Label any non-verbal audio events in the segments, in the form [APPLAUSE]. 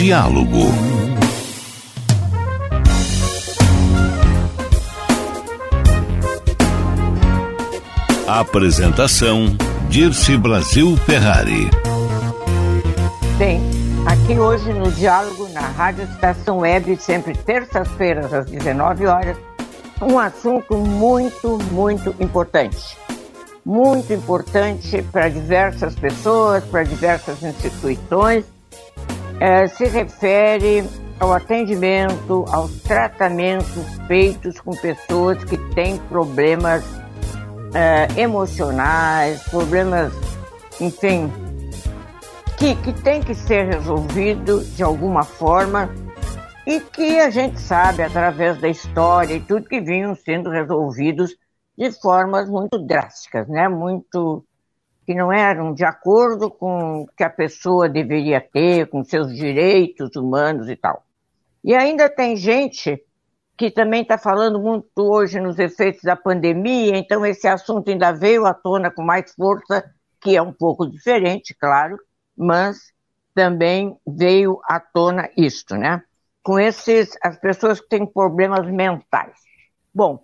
Diálogo. Apresentação Dirce Brasil Ferrari. Bem, aqui hoje no Diálogo na Rádio Estação Web, sempre terças-feiras às 19 horas, um assunto muito, muito importante. Muito importante para diversas pessoas, para diversas instituições é, se refere ao atendimento, aos tratamentos feitos com pessoas que têm problemas é, emocionais, problemas, enfim, que, que tem que ser resolvido de alguma forma e que a gente sabe através da história e tudo que vinham sendo resolvidos de formas muito drásticas, né? Muito que não eram de acordo com o que a pessoa deveria ter, com seus direitos humanos e tal. E ainda tem gente que também está falando muito hoje nos efeitos da pandemia, então esse assunto ainda veio à tona com mais força, que é um pouco diferente, claro, mas também veio à tona isto, né? Com esses, as pessoas que têm problemas mentais. Bom,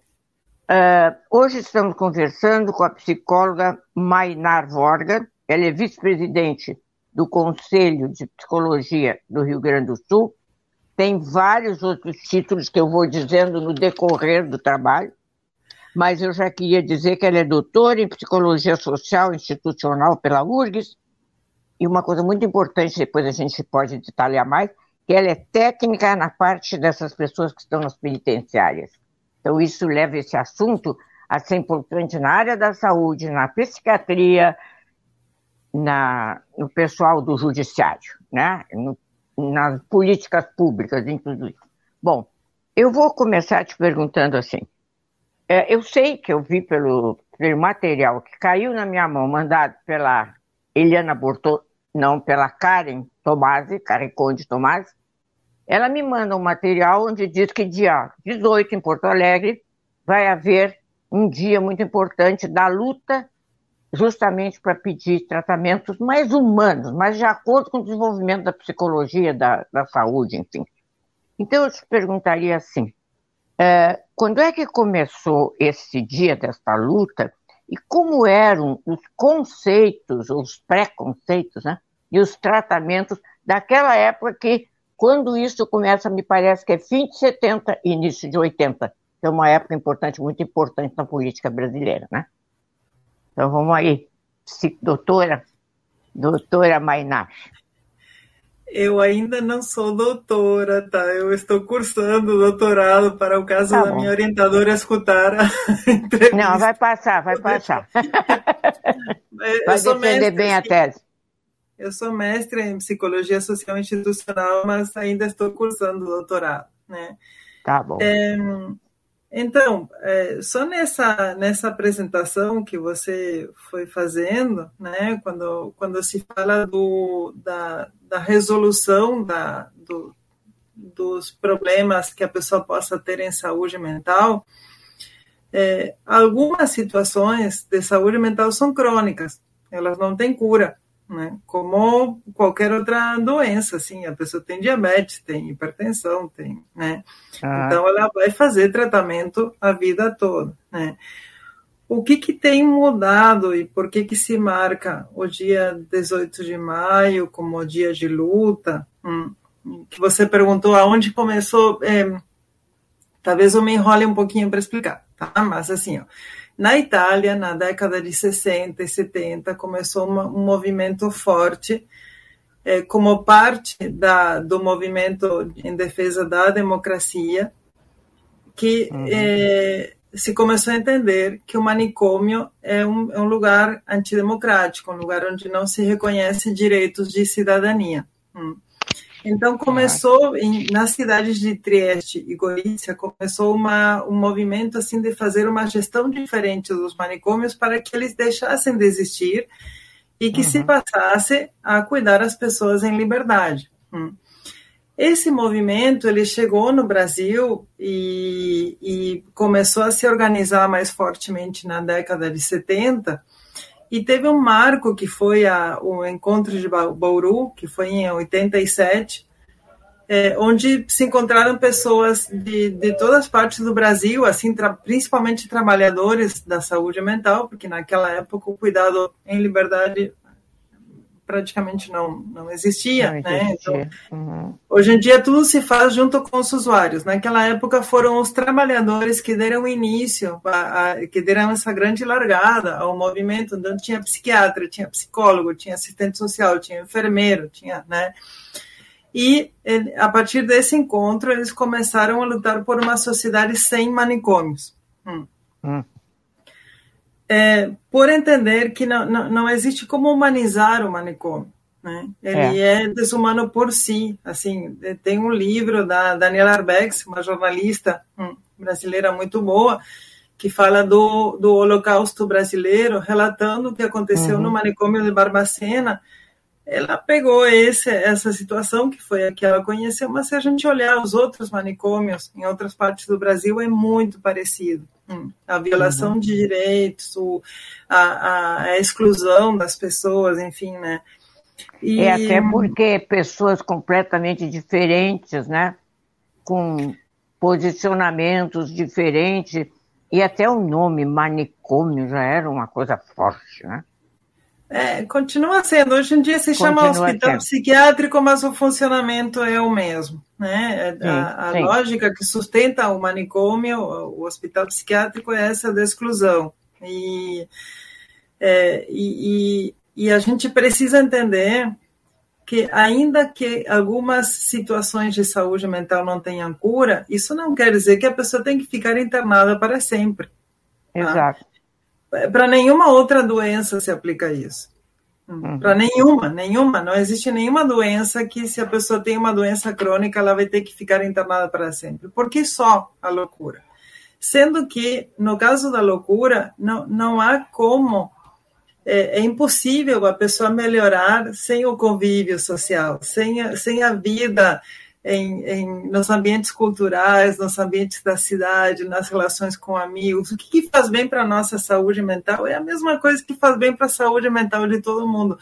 Uh, hoje estamos conversando com a psicóloga Mainar Vorga, ela é vice-presidente do Conselho de Psicologia do Rio Grande do Sul, tem vários outros títulos que eu vou dizendo no decorrer do trabalho, mas eu já queria dizer que ela é doutora em Psicologia Social Institucional pela URGS, e uma coisa muito importante, depois a gente pode detalhar mais, que ela é técnica na parte dessas pessoas que estão nas penitenciárias. Então, isso leva esse assunto a ser importante na área da saúde, na psiquiatria, na, no pessoal do judiciário, né? No, nas políticas públicas, em tudo isso. Bom, eu vou começar te perguntando assim. É, eu sei que eu vi pelo, pelo material que caiu na minha mão, mandado pela Eliana Bortô, não, pela Karen Tomasi, Karen Conde Tomasi, ela me manda um material onde diz que dia 18 em Porto Alegre vai haver um dia muito importante da luta justamente para pedir tratamentos mais humanos, mais de acordo com o desenvolvimento da psicologia, da, da saúde, enfim. Então eu te perguntaria assim, é, quando é que começou esse dia dessa luta e como eram os conceitos, os preconceitos, né, e os tratamentos daquela época que quando isso começa, me parece que é fim de 70 e início de 80, que é uma época importante, muito importante na política brasileira, né? Então vamos aí, doutora, doutora Mainar. Eu ainda não sou doutora, tá? Eu estou cursando doutorado para o caso tá da minha orientadora escutar a [LAUGHS] entrevista. Não, vai passar, vai passar. [LAUGHS] vai defender bem a tese. Eu sou mestre em psicologia social institucional, mas ainda estou cursando doutorado, né? Tá bom. É, então, é, só nessa nessa apresentação que você foi fazendo, né? Quando quando se fala do da, da resolução da do, dos problemas que a pessoa possa ter em saúde mental, é, algumas situações de saúde mental são crônicas, elas não têm cura né? Como qualquer outra doença, assim, a pessoa tem diabetes, tem hipertensão, tem, né? Ah. Então ela vai fazer tratamento a vida toda, né? O que, que tem mudado e por que, que se marca o dia 18 de maio como dia de luta? Hum, que você perguntou aonde começou. É, talvez eu me enrole um pouquinho para explicar, tá? Mas assim, ó, na Itália, na década de 60 e 70, começou uma, um movimento forte é, como parte da, do movimento em defesa da democracia, que uhum. é, se começou a entender que o manicômio é um, é um, lugar antidemocrático, um lugar onde não se reconhece direitos de cidadania. Hum. Então começou em, nas cidades de Trieste e Goiânia começou uma, um movimento assim de fazer uma gestão diferente dos manicômios para que eles deixassem de existir e que uhum. se passasse a cuidar as pessoas em liberdade. Hum. Esse movimento ele chegou no Brasil e, e, começou a se organizar mais fortemente na década de 70 e teve um marco que foi a, o encontro de Bauru, que foi em 87, é, onde se encontraram pessoas de, de todas as partes do Brasil, assim, tra principalmente trabalhadores da saúde mental, porque naquela época o cuidado em liberdade praticamente não, não existia, não né? Então, uhum. Hoje em dia tudo se faz junto com os usuários. Naquela época foram os trabalhadores que deram início, a, a, que deram essa grande largada ao movimento, onde tinha psiquiatra, tinha psicólogo, tinha assistente social, tinha enfermeiro, tinha, né? E a partir desse encontro eles começaram a lutar por uma sociedade sem manicômios. Hum. Hum é, por entender que não, não, não, existe como humanizar o manicômio. Né? Ele é. é. desumano por si. Assim, tem um livro da Daniela Arbex, uma jornalista hum, brasileira muito boa, que fala do, do Holocausto brasileiro, relatando o que aconteceu uhum. no manicômio de Barbacena. Ela pegou esse, essa situação, que foi a que ela conheceu, mas se a gente olhar os outros manicômios em outras partes do Brasil, é muito parecido. Hum, a violação uhum. de direitos, o, a, a, exclusão das pessoas, enfim, né? E... É até porque pessoas completamente diferentes, né? Com posicionamentos diferentes, e até o nome manicômio já era uma coisa forte, né? É, continua sendo. Hoje em dia se chama continua hospital sendo. psiquiátrico, mas o funcionamento é o mesmo. Né? É, sim, a, a sim. lógica que sustenta o manicômio, o hospital psiquiátrico, é essa da exclusão. E, é, e, e, e a gente precisa entender que, ainda que algumas situações de saúde mental não tenham cura, isso não quer dizer que a pessoa tem que ficar internada para sempre. Tá? Para nenhuma outra doença se aplica isso. Uhum. Para nenhuma, nenhuma. Não existe nenhuma doença que, se a pessoa tem uma doença crônica, ela vai ter que ficar internada para sempre. Por que só a loucura? Sendo que, no caso da loucura, não, não há como. É, é impossível a pessoa melhorar sem o convívio social, sem a, sem a vida em, em, nos ambientes culturais, nos ambientes da cidade, nas relações com amigos. O que, que faz bem para a nossa saúde mental é a mesma coisa que faz bem para a saúde mental de todo mundo.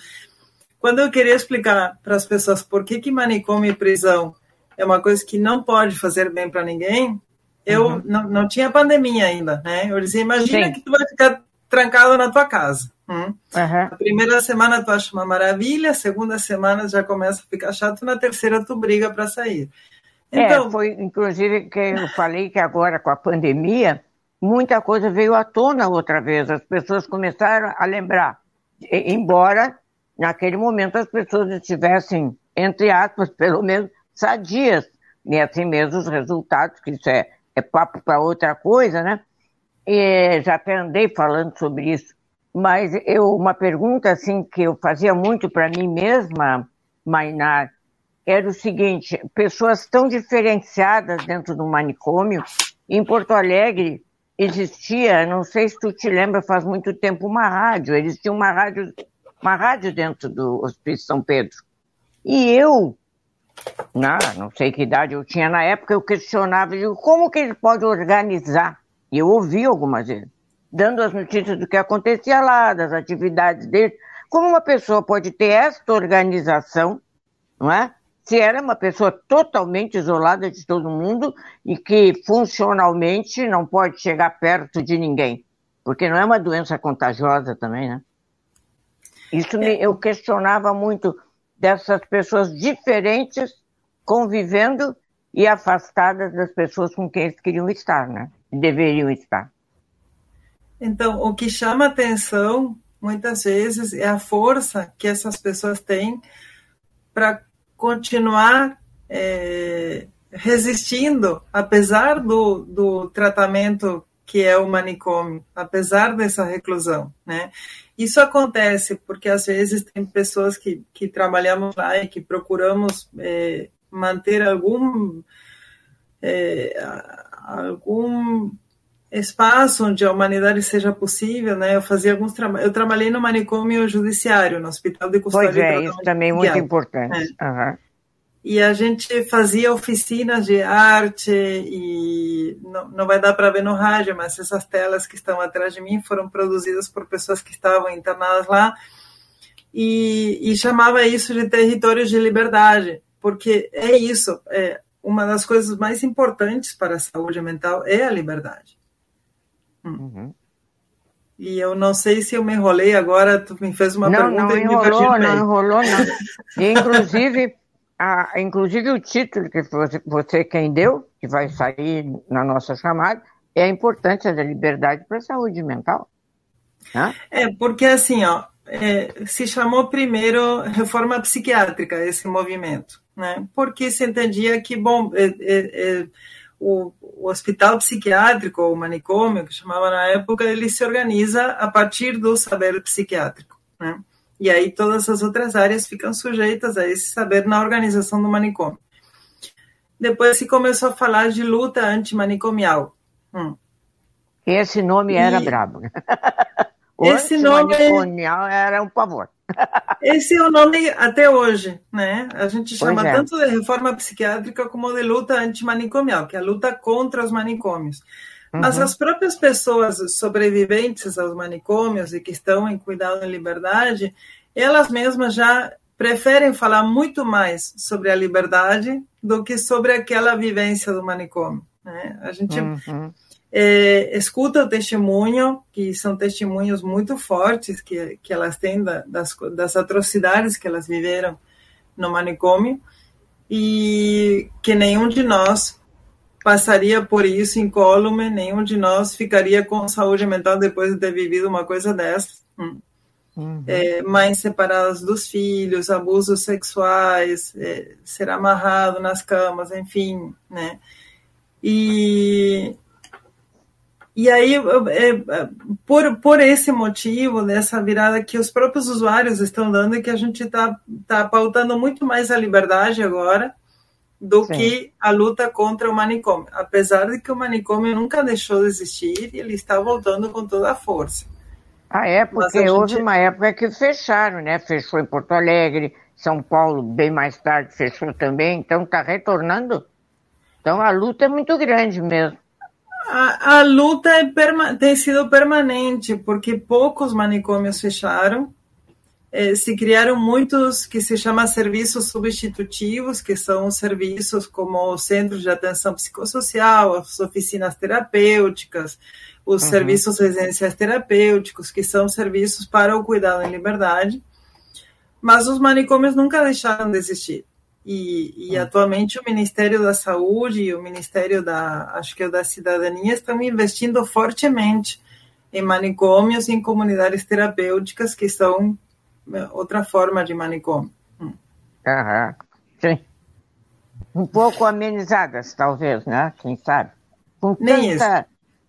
Quando eu queria explicar para as pessoas por que, que manicômio e prisão é uma coisa que não pode fazer bem para ninguém, eu uhum. não, não tinha pandemia ainda, né? Eu dizia, imagina Sim. que tu vai ficar trancado na tua casa. Hum? Uhum. A primeira semana tu acha uma maravilha, a segunda semana já começa a ficar chato, na terceira tu briga para sair. É, então, é, foi inclusive que eu falei que agora com a pandemia, muita coisa veio à tona outra vez, as pessoas começaram a lembrar, embora naquele momento as pessoas estivessem, entre aspas, [LAUGHS] pelo menos sadias, e assim mesmo os resultados, que isso é, é papo para outra coisa, né? E já até andei falando sobre isso mas eu, uma pergunta assim que eu fazia muito para mim mesma, Mainar, era o seguinte: pessoas tão diferenciadas dentro do manicômio. Em Porto Alegre existia, não sei se tu te lembra, faz muito tempo uma rádio. Existia uma rádio, uma rádio dentro do Hospício São Pedro. E eu, não, não sei que idade eu tinha na época, eu questionava, digo, como que ele pode organizar? E eu ouvi algumas vezes dando as notícias do que acontecia lá, das atividades dele. Como uma pessoa pode ter esta organização, não é? Se era uma pessoa totalmente isolada de todo mundo e que funcionalmente não pode chegar perto de ninguém, porque não é uma doença contagiosa também, né? Isso me, eu questionava muito dessas pessoas diferentes convivendo e afastadas das pessoas com quem eles queriam estar, né? Deveriam estar. Então, o que chama atenção muitas vezes é a força que essas pessoas têm para continuar é, resistindo, apesar do, do tratamento que é o manicômio, apesar dessa reclusão, né? Isso acontece porque às vezes tem pessoas que, que trabalhamos lá e que procuramos é, manter algum é, algum espaço onde a humanidade seja possível, né? Eu fazia alguns trabalhos. Eu trabalhei no manicômio judiciário, no Hospital de Custódia. Pois é, isso também é muito importante. É. Uhum. E a gente fazia oficinas de arte e não, não vai dar para ver no rádio, mas essas telas que estão atrás de mim foram produzidas por pessoas que estavam internadas lá e, e chamava isso de territórios de liberdade, porque é isso, é uma das coisas mais importantes para a saúde mental é a liberdade. Hum. Uhum. E eu não sei se eu me enrolei agora, tu me fez uma não, pergunta não e enrolou, me Não enrolou, não. E, inclusive, a, inclusive o título que você, você quem deu, que vai sair na nossa chamada, é a importância da liberdade para a saúde mental. Né? É, porque assim, ó, é, se chamou primeiro reforma psiquiátrica esse movimento, né? Porque se entendia que, bom, é, é, é o, o, hospital psiquiátrico, o manicômio, que chamava na época, ele se organiza a partir do saber psiquiátrico, né? E aí todas as outras áreas ficam sujeitas a esse saber na organização do manicômio. Depois se começou a falar de luta antimanicomial. Hum. Esse nome era e... brabo. [LAUGHS] Esse nome era um pavor. Esse é o nome até hoje, né? A gente chama é. tanto de reforma psiquiátrica como de luta antimanicomial, que é a luta contra os manicômios. Uhum. Mas as próprias pessoas sobreviventes aos manicômios e que estão em cuidado em liberdade, elas mesmas já preferem falar muito mais sobre a liberdade do que sobre aquela vivência do manicômio. Né? A gente uhum. É, escuta o testemunho, que são testemunhos muito fortes que, que elas têm da, das, das atrocidades que elas viveram no manicômio, e que nenhum de nós passaria por isso incólume, nenhum de nós ficaria com saúde mental depois de ter vivido uma coisa dessa. Hum. Uhum. É, mães separadas dos filhos, abusos sexuais, é, ser amarrado nas camas, enfim, né? E, e aí, é, por, por esse motivo, dessa virada que os próprios usuários estão dando, e que a gente está tá pautando muito mais a liberdade agora, do Sim. que a luta contra o manicômio. Apesar de que o manicômio nunca deixou de existir, ele está voltando com toda a força. Ah, é? Porque gente... houve uma época que fecharam, né? Fechou em Porto Alegre, São Paulo, bem mais tarde, fechou também, então está retornando. Então a luta é muito grande mesmo. A, a luta é tem sido permanente, porque poucos manicômios fecharam, eh, se criaram muitos que se chamam serviços substitutivos, que são serviços como o Centro de Atenção Psicossocial, as oficinas terapêuticas, os uhum. serviços residenciais terapêuticos, que são serviços para o cuidado em liberdade. Mas os manicômios nunca deixaram de existir. E, e, uhum. atualmente o Ministério da Saúde e o Ministério da, acho que é da Cidadania estão investindo fortemente em manicômios e em comunidades terapêuticas que são outra forma de manicômio. Hum. Aham, sim. Um pouco amenizadas, talvez, né? Quem sabe? Com nem tanta, isso.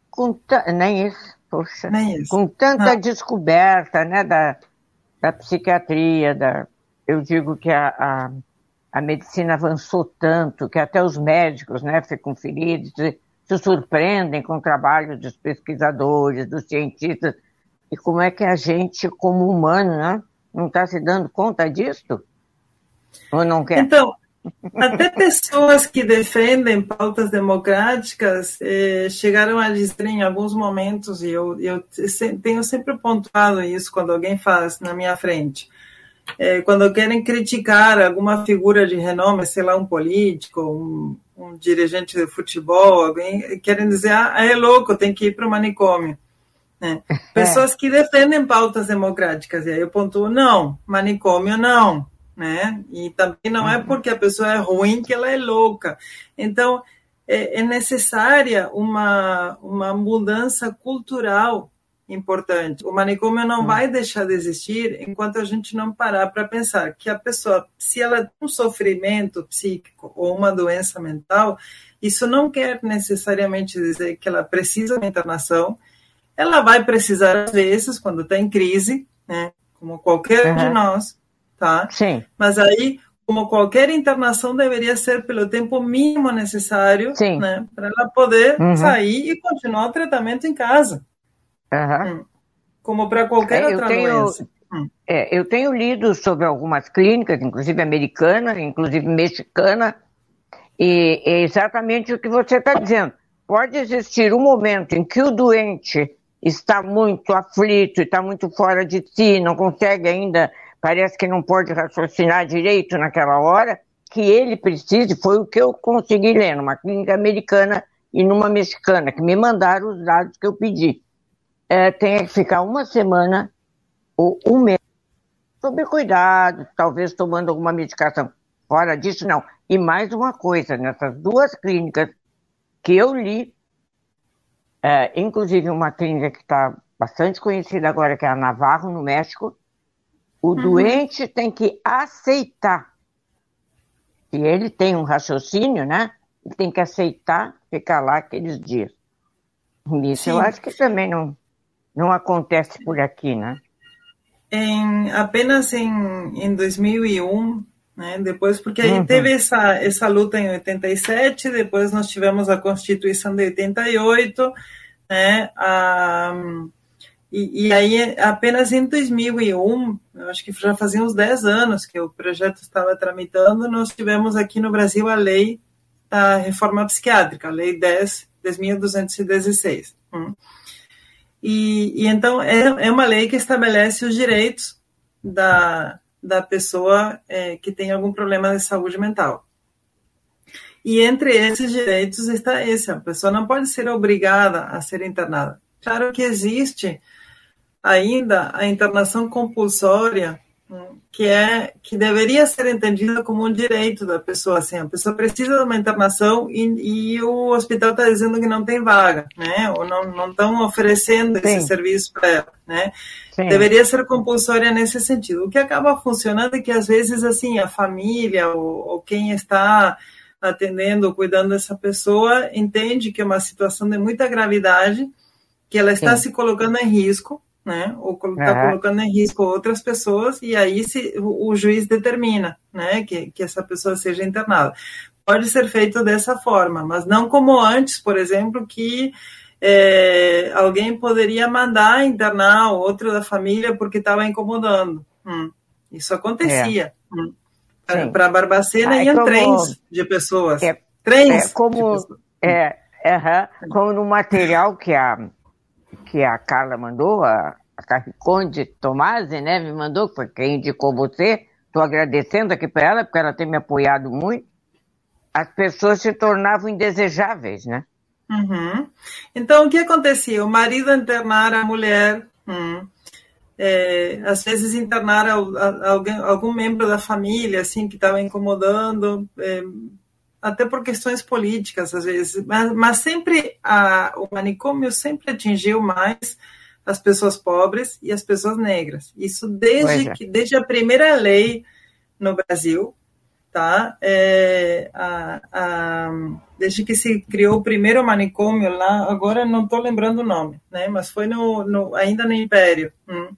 Com ta... Nem isso, poxa. Nem isso. Com tanta Não. descoberta, né, da, da psiquiatria, da... eu digo que a, a, a, medicina avançou tanto que até os médicos, né, ficam feridos, se, se surpreendem com o trabalho dos pesquisadores, dos cientistas, e como é que a gente, como humano, né, não está se dando conta disso? Ou não quer? Então, até pessoas que defendem pautas democráticas eh, chegaram a dizer em alguns momentos, e eu, eu tenho sempre pontuado isso quando alguém faz na minha frente, eh, quando querem criticar alguma figura de renome, sei lá, um político, um, um dirigente de futebol, alguém querem dizer, ah, é louco, tem que ir para o manicômio. Né? [LAUGHS] É. Pessoas que defendem pautas democráticas, e aí eu pontuo, não, manicômio não, né? E também não é uhum. porque a pessoa é ruim que ela é louca. Então, é, é necessária uma, uma mudança cultural importante. O manicômio não uhum. vai deixar de existir enquanto a gente não parar para pensar que a pessoa, se ela tem um sofrimento psíquico ou uma doença mental, isso não quer necessariamente dizer que ela precisa de internação, ela vai precisar, às vezes, quando está em crise, né? Como qualquer uhum. de nós, tá? Sim. Mas aí, como qualquer internação, deveria ser pelo tempo mínimo necessário, Sim. né? Para ela poder uhum. sair e continuar o tratamento em casa. Uhum. Como para qualquer é, outra tenho, doença. Hum. É, eu tenho lido sobre algumas clínicas, inclusive americana, inclusive mexicana, e é exatamente o que você está dizendo. Pode existir um momento em que o doente está muito aflito, está muito fora de si, não consegue ainda, parece que não pode raciocinar direito naquela hora, que ele precise, foi o que eu consegui ler numa clínica americana e numa mexicana, que me mandaram os dados que eu pedi. É, tem que ficar uma semana ou um mês sob cuidado, talvez tomando alguma medicação. Fora disso, não. E mais uma coisa, nessas duas clínicas que eu li, é, inclusive uma clínica que está bastante conhecida agora, que é a Navarro, no México, o uhum. doente tem que aceitar. Se ele tem um raciocínio, né? Ele tem que aceitar ficar lá aqueles dias. Isso Sim. eu acho que também não, não acontece por aqui, né? Em, apenas em, em 2001 né? Depois, porque aí uhum. teve essa, essa luta em 87, depois nós tivemos a Constituição de 88, né? Ah, e, e, aí, apenas em 2001, eu acho que já fazia uns 10 anos que o projeto estava tramitando, nós tivemos aqui no Brasil a lei da reforma psiquiátrica, a lei 10, 10.216. Hum. E, e então, é, é uma lei que estabelece os direitos da, da pessoa é, que tem algum problema de saúde mental. E entre esses direitos está esse: a pessoa não pode ser obrigada a ser internada. Claro que existe ainda a internação compulsória que é que deveria ser entendida como um direito da pessoa assim a pessoa precisa de uma internação e, e o hospital está dizendo que não tem vaga né ou não estão oferecendo Sim. esse serviço para ela né Sim. deveria ser compulsória nesse sentido o que acaba funcionando é que às vezes assim a família ou, ou quem está atendendo cuidando dessa pessoa entende que é uma situação de muita gravidade que ela está Sim. se colocando em risco né? Ou está uhum. colocando em risco outras pessoas, e aí se, o, o, juiz determina né, que, que essa pessoa seja internada. Pode ser feito dessa forma, mas não como antes, por exemplo, que é, alguém poderia mandar internar outro da família porque estava incomodando. Hum, isso acontecia. É. Hum. Para Barbacena ah, iam como, trens de pessoas. É, trens. É como, é, como no material que a que a Carla mandou, a, a Carriconde Tomasi, né, me mandou, foi quem indicou você. Estou agradecendo aqui para ela, porque ela tem me apoiado muito. As pessoas se tornavam indesejáveis, né? Uhum. Então, o que acontecia? O marido internara a mulher, hum, é, às vezes internar alguém, algum membro da família, assim, que estava incomodando, é, até por questões políticas, às vezes, mas, mas sempre a, o manicômio sempre atingiu mais as pessoas pobres e as pessoas negras. Isso desde, é. que, desde a primeira lei no Brasil, tá? É, a, a, desde que se criou o primeiro manicômio lá, agora não estou lembrando o nome, né? Mas foi no, no ainda no Império. Hum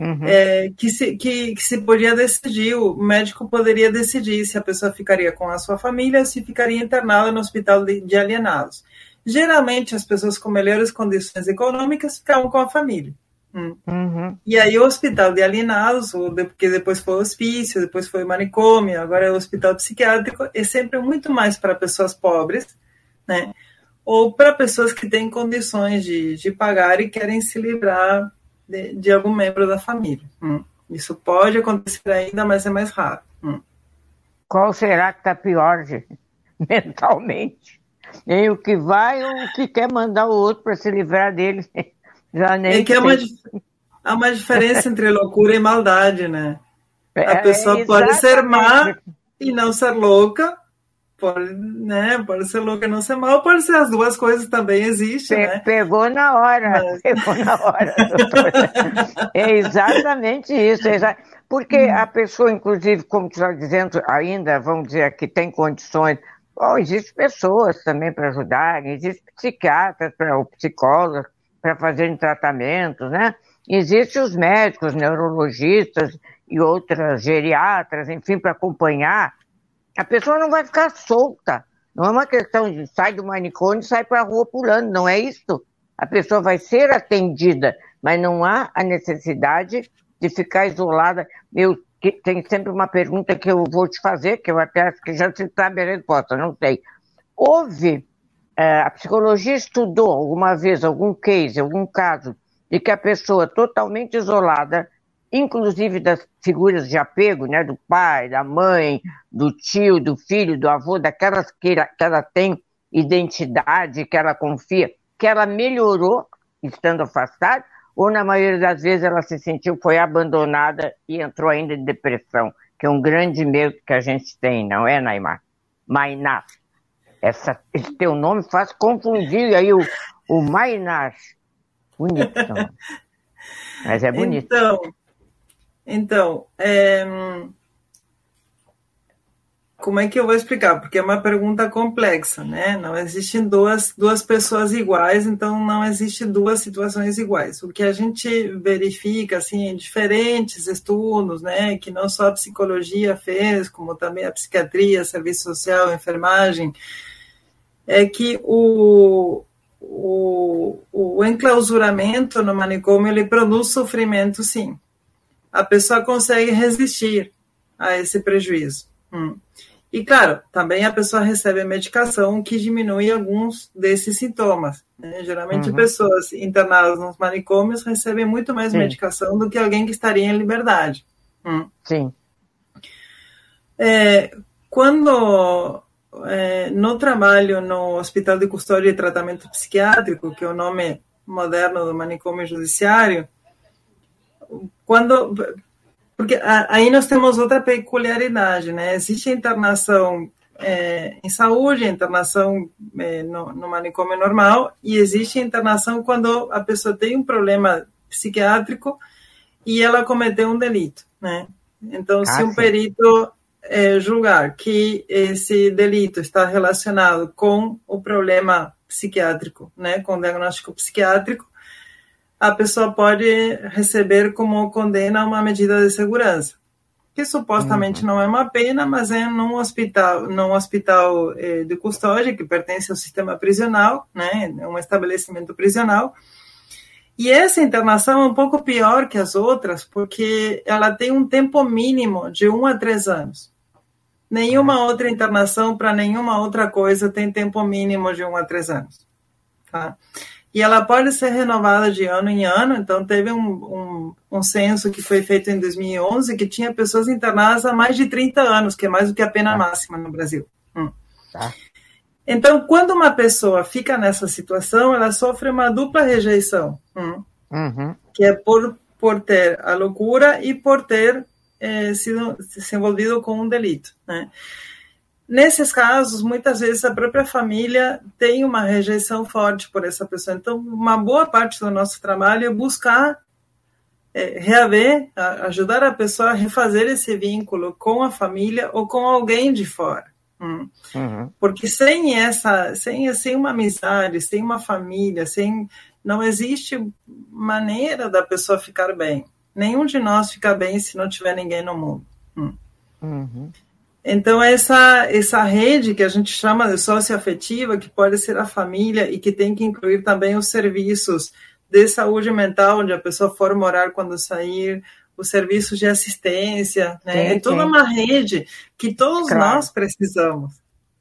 uhum. é, que, se, que, que, se podia decidir, o médico poderia decidir se a pessoa ficaria com a sua família ou se ficaria internada no hospital de, de alienados. Geralmente, as pessoas com melhores condições econômicas ficavam com a família. Hum. Uhum. E aí o hospital de alienados, que depois foi hospício, depois foi manicômio, agora é o hospital psiquiátrico, é sempre muito mais para pessoas pobres, né? Ou para pessoas que têm condições de, de pagar e querem se livrar de, de algum membro da família. Hum. Isso pode acontecer ainda, mas é mais raro. Hum. Qual será que está pior, gente? [LAUGHS] mentalmente? Nem o que vai ou o que quer mandar o outro para se livrar dele? [LAUGHS] Já nem é que há uma, há uma diferença entre loucura e maldade, né? [LAUGHS] A é, pessoa é, pode ser má e não ser louca, Pode, né, pode ser louca não ser mal, pode ser as duas coisas também existem, Pe né? Pegou na hora, Mas... [LAUGHS] pegou na hora. é exatamente isso. É Porque hum. a pessoa, inclusive, como está dizendo, ainda, vamos dizer, que tem condições, bom, existem pessoas também para ajudar, existem psiquiatras, para, ou psicólogos para fazerem tratamentos, né? Existem os médicos, neurologistas e outras geriatras, enfim, para acompanhar. A pessoa não vai ficar solta. Não é uma questão de sai do manicômio e sai para a rua pulando, não é isso. A pessoa vai ser atendida, mas não há a necessidade de ficar isolada. Eu tem sempre uma pergunta que eu vou te fazer, que eu até acho que já se sabe a resposta, não sei. Houve, é, a psicologia estudou alguma vez algum case, algum caso, de que a pessoa totalmente isolada, inclusive das figuras de apego, né, do pai, da mãe, do tio, do filho, do avô, daquelas que, que ela tem identidade, que ela confia, que ela melhorou estando afastada, ou na maioria das vezes ela se sentiu, foi abandonada e entrou ainda em depressão, que é um grande medo que a gente tem, não é, Naimar? Mainar. Essa, esse teu nome faz confundir aí o, o Mainar. Bonito [LAUGHS] Mas é bonito. Então, então é, como é que eu vou explicar? Porque é uma pergunta complexa, né? Não existem duas, duas pessoas iguais, então não existe duas situações iguais. O que a gente verifica, assim, em diferentes estudos, né, que não só a psicologia fez, como também a psiquiatria, serviço social, enfermagem, é que o, o, o enclausuramento no manicômio ele produz sofrimento, sim. A pessoa consegue resistir a esse prejuízo. Hum. E, claro, também a pessoa recebe a medicação que diminui alguns desses sintomas. Né? Geralmente, uhum. pessoas internadas nos manicômios recebem muito mais Sim. medicação do que alguém que estaria em liberdade. Hum. Sim. É, quando é, no trabalho no Hospital de Custódia e Tratamento Psiquiátrico, que é o nome moderno do manicômio judiciário, quando porque aí nós temos outra peculiaridade, né? Existe internação é, em saúde, internação é, no, no, manicômio normal, e existe internação quando a pessoa tem um problema psiquiátrico e ela cometeu um delito, né? Então, ah, se um perito é, julgar que esse delito está relacionado com o problema psiquiátrico, né, com o diagnóstico psiquiátrico, a pessoa pode receber como condena uma medida de segurança, que supostamente uhum. não é uma pena, mas é num hospital, num hospital eh, de custódia que pertence ao sistema prisional, né, é um estabelecimento prisional. E essa internação é um pouco pior que as outras, porque ela tem um tempo mínimo de um a três anos. Nenhuma outra internação para nenhuma outra coisa tem tempo mínimo de um a três anos. Tá? E ela pode ser renovada de ano em ano. Então, teve um, um, um, censo que foi feito em 2011 que tinha pessoas internadas há mais de 30 anos, que é mais do que a pena tá. máxima no Brasil. Hum. Tá. Então, quando uma pessoa fica nessa situação, ela sofre uma dupla rejeição, hum, uhum. que é por, por ter a loucura e por ter eh, sido se envolvido com um delito. Né? Nesses casos, muitas vezes a própria família tem uma rejeição forte por essa pessoa. Então, uma boa parte do nosso trabalho é buscar é, reaver, ajudar a pessoa a refazer esse vínculo com a família ou com alguém de fora. Hum. Uhum. Porque sem essa, sem, sem uma amizade, sem uma família, sem não existe maneira da pessoa ficar bem. Nenhum de nós fica bem se não tiver ninguém no mundo. Hum. Uhum. Então, essa, essa rede que a gente chama de socioafetiva, que pode ser a família e que tem que incluir também os serviços de saúde mental, onde a pessoa for morar quando sair, os serviços de assistência, né? Sim, é toda sim. uma rede que todos claro. nós precisamos.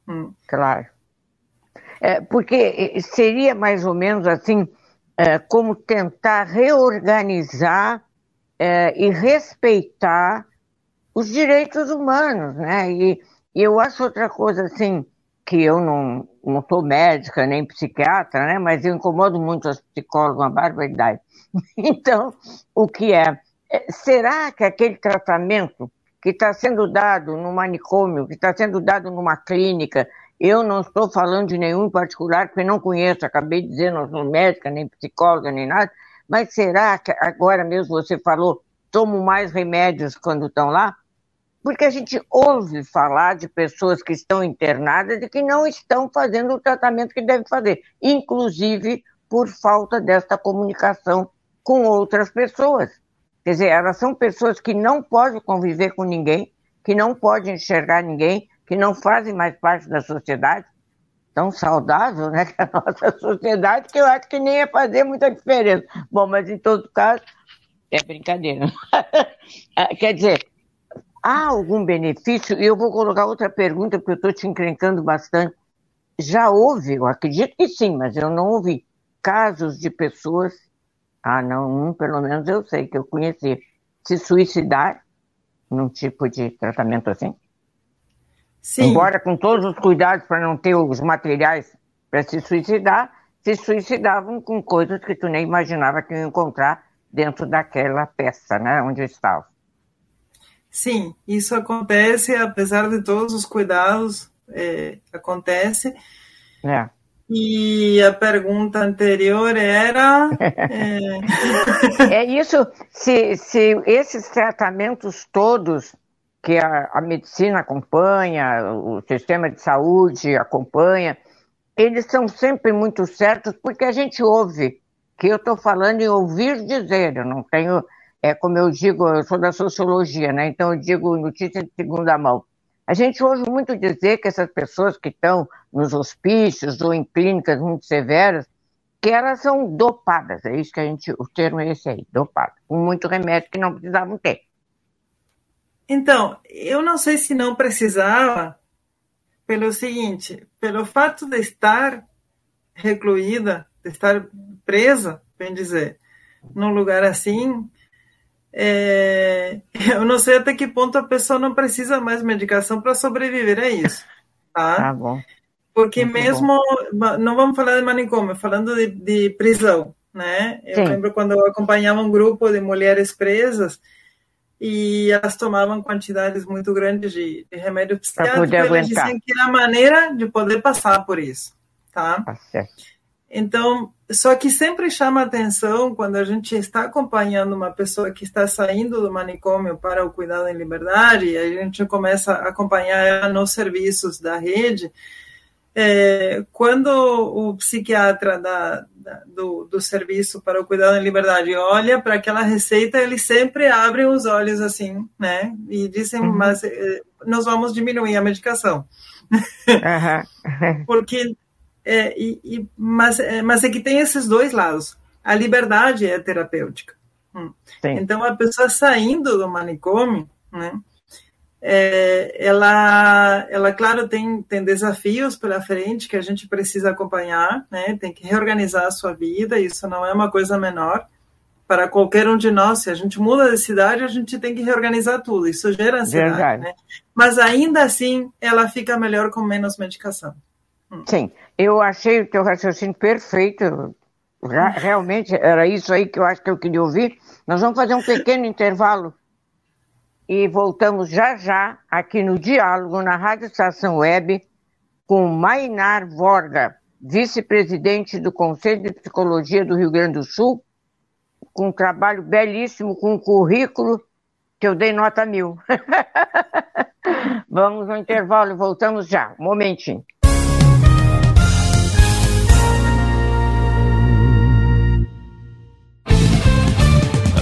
Hum. Claro. É, porque seria mais ou menos assim, é, como tentar reorganizar é, e respeitar os direitos humanos, né? E, e eu acho outra coisa assim, que eu não, não sou médica nem psiquiatra, né? Mas eu incomodo muito as psicólogas, uma barbaridade. [LAUGHS] Então, o que é? é será que aquele tratamento que está sendo dado no manicômio, que está sendo dado numa clínica, eu não estou falando de nenhum em particular, porque não conheço, acabei de dizer, não sou médica, nem psicóloga, nem nada, mas será que agora mesmo você falou, tomo mais remédios quando estão lá? Porque a gente ouve falar de pessoas que estão internadas e que não estão fazendo o tratamento que devem fazer, inclusive por falta desta comunicação com outras pessoas. Quer dizer, elas são pessoas que não podem conviver com ninguém, que não podem enxergar ninguém, que não fazem mais parte da sociedade. Tão saudável, né, [LAUGHS] que a nossa sociedade, que eu acho que nem ia fazer muita diferença. Bom, mas em todo caso, é brincadeira. [LAUGHS] Ah, quer dizer, há algum benefício? E eu vou colocar outra pergunta, porque eu estou te encrencando bastante. Já houve, eu acredito que sim, mas eu não ouvi, casos de pessoas, ah, não, um pelo menos eu sei que eu conheci, se suicidar num tipo de tratamento assim? Sim. Embora com todos os cuidados para não ter os materiais para se suicidar, se suicidavam com coisas que tu nem imaginava que iam encontrar dentro daquela peça, né, onde estava. Sim, isso acontece, apesar de todos os cuidados, é, acontece. É. E a pergunta anterior era. É, [LAUGHS] é isso, se, se esses tratamentos todos que a, a, medicina acompanha, o sistema de saúde acompanha, eles são sempre muito certos, porque a gente ouve, que eu estou falando em ouvir dizer, eu não tenho, é como eu digo, eu sou da sociologia, né? Então eu digo notícia de segunda mão. A gente ouve muito dizer que essas pessoas que estão nos hospícios ou em clínicas muito severas, que elas são dopadas, é isso que a gente, o termo é esse aí, dopadas, com muito remédio que não precisavam ter. Então, eu não sei se não precisava, pelo seguinte, pelo fato de estar recluída, de estar presa, bem dizer, num lugar assim, é, [LAUGHS] eu não sei até que ponto a pessoa não precisa mais medicação para sobreviver a isso. Tá? tá bom. Porque Muito mesmo, bom. não vamos falar de manicômio, falando de, de prisão, né? Eu Sim. lembro quando eu acompanhava um grupo de mulheres presas, e elas tomavam quantidades muito grandes de, de remédio psiquiátrico. Elas diziam que era a maneira de poder passar por isso, tá? tá então, só que sempre chama atenção quando a gente está acompanhando uma pessoa que está saindo do manicômio para o cuidado em liberdade, e a gente começa a acompanhar ela nos serviços da rede, é, quando o psiquiatra da, da, do, do serviço para o cuidado em liberdade olha para aquela receita, ele sempre abre os olhos assim, né? E dizem, uhum. mas eh, nós vamos diminuir a medicação. Uhum. [LAUGHS] Porque, é, e, e, mas, é, mas é que tem esses dois lados. A liberdade é terapêutica. Hum. Então, a pessoa saindo do manicômio, né? é, ela, ela, claro, tem, tem desafios pela frente que a gente precisa acompanhar, né? Tem que reorganizar a sua vida, isso não é uma coisa menor para qualquer um de nós. Se a gente muda de cidade, a gente tem que reorganizar tudo, isso gera ansiedade, né? Mas ainda assim, ela fica melhor com menos medicação. Hum. Sim, eu achei o teu raciocínio perfeito, [LAUGHS] realmente era isso aí que eu acho que eu queria ouvir. Nós vamos fazer um pequeno [LAUGHS] intervalo e voltamos já já aqui no Diálogo na Rádio Estação Web com Mainar Vorga, vice-presidente do Conselho de Psicologia do Rio Grande do Sul, com um trabalho belíssimo, com um currículo que eu dei nota mil. [LAUGHS] Vamos ao intervalo e voltamos já. Um momentinho.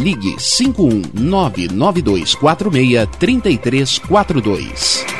ligue 51992463342.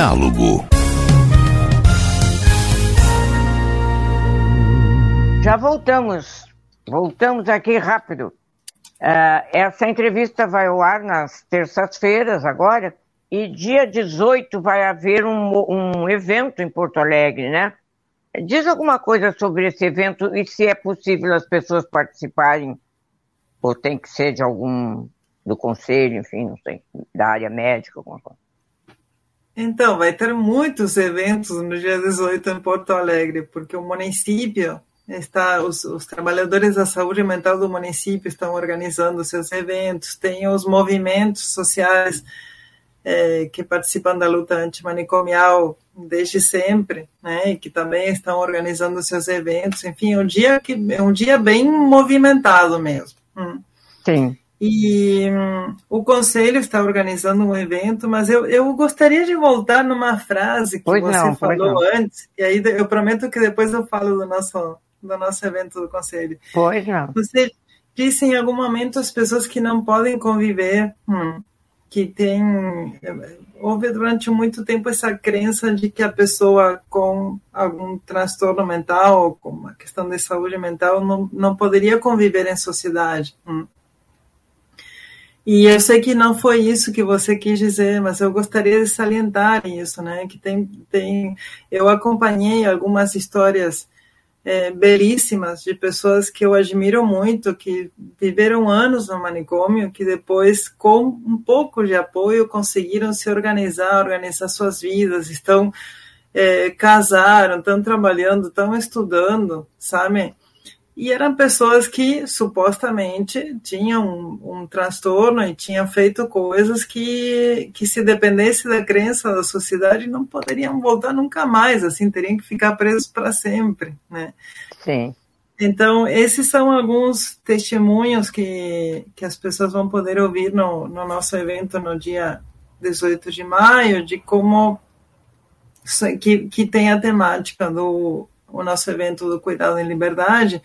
Diálogo. Já voltamos. Voltamos aqui rápido. Uh, essa entrevista vai ao ar nas terças-feiras agora, e dia 18 vai haver um, um evento em Porto Alegre, né? Diz alguma coisa sobre esse evento e se é possível as pessoas participarem, ou tem que ser de algum do conselho, enfim, não sei, da área médica, alguma coisa. Então, vai ter muitos eventos no dia 18 em Porto Alegre, porque o município está, os, os, trabalhadores da saúde mental do município estão organizando seus eventos, tem os movimentos sociais é, que participam da luta antimanicomial desde sempre, né, e que também estão organizando seus eventos, enfim, um dia que é um dia bem movimentado mesmo. Hum. Sim. E hum, o conselho está organizando um evento, mas eu, eu gostaria de voltar numa frase que pois você não, falou antes, e aí eu prometo que depois eu falo do nosso, do nosso evento do conselho. Pois não. Você disse em algum momento as pessoas que não podem conviver, hum, que tem. Houve durante muito tempo essa crença de que a pessoa com algum transtorno mental ou com uma questão de saúde mental não, não poderia conviver em sociedade. Hum. E eu sei que não foi isso que você quis dizer, mas eu gostaria de salientar isso, né? Que tem, tem, eu acompanhei algumas histórias é, belíssimas de pessoas que eu admiro muito, que viveram anos no manicômio, que depois, com um pouco de apoio, conseguiram se organizar, organizar suas vidas, estão é, casaram, estão trabalhando, estão estudando, sabe? E eram pessoas que supostamente tinham um, um, transtorno e tinham feito coisas que, que, se dependesse da crença da sociedade, não poderiam voltar nunca mais, assim, teriam que ficar presos para sempre, né? Sim. Então, esses são alguns testemunhos que, que as pessoas vão poder ouvir no, no nosso evento no dia 18 de maio, de como que, que tem a temática do o nosso evento do Cuidado em Liberdade,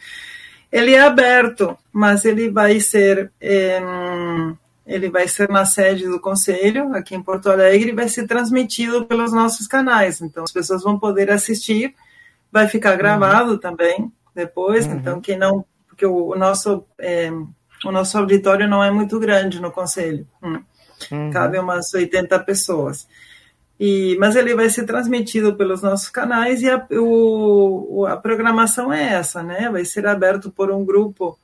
ele é aberto, mas ele vai ser é, ele vai ser na sede do conselho aqui em Porto Alegre e vai ser transmitido pelos nossos canais. Então as pessoas vão poder assistir, vai ficar uhum. gravado uhum. também depois. Uhum. Então quem não, porque o, o nosso é, o nosso auditório não é muito grande no conselho, hum. uhum. cabe umas 80 pessoas. E, mas ele vai ser transmitido pelos nossos canais e a, o, a programação é essa, né? Vai ser aberto por um grupo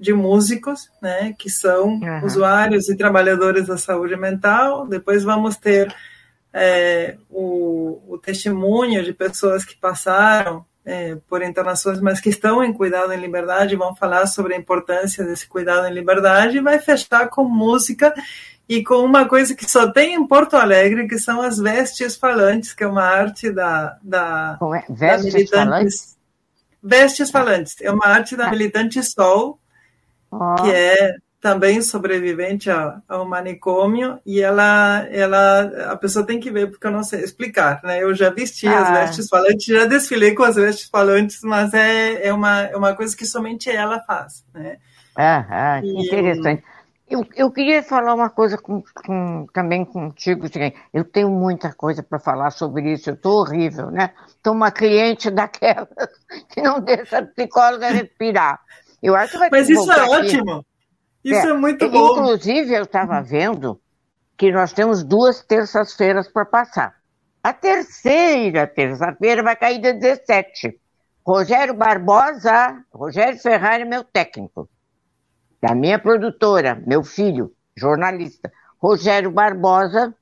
de músicos, né? Que são uhum. usuários e trabalhadores da saúde mental. Depois vamos ter é, o, o, testemunho de pessoas que passaram é, por internações, mas que estão em cuidado em liberdade, vão falar sobre a importância desse cuidado em liberdade e vai fechar com música e com uma coisa que só tem em Porto Alegre, que são as vestes falantes, que é uma arte da, da, é? vestes da falantes? Vestes falantes, é uma arte da ah. militante Sol, oh. que é também sobrevivente ao, ao, manicômio, e ela, ela, a pessoa tem que ver, porque eu não sei explicar, né? Eu já vesti ah. as vestes falantes, já desfilei com as vestes falantes, mas é, é, uma, é uma coisa que somente ela faz, né? Ah, ah e, interessante. Eu, eu queria falar uma coisa com, com, também contigo, eu tenho muita coisa para falar sobre isso, eu estou horrível, né? Estou uma cliente daquelas [LAUGHS] que não deixa a psicóloga respirar. Eu acho que vai Mas isso é aqui. ótimo, isso é, é muito bom. Inclusive, eu estava vendo que nós temos duas terças-feiras para passar. A terceira terça-feira vai cair dia 17. Rogério Barbosa, Rogério Ferrari, meu técnico da minha produtora, meu filho, jornalista, Rogério Barbosa,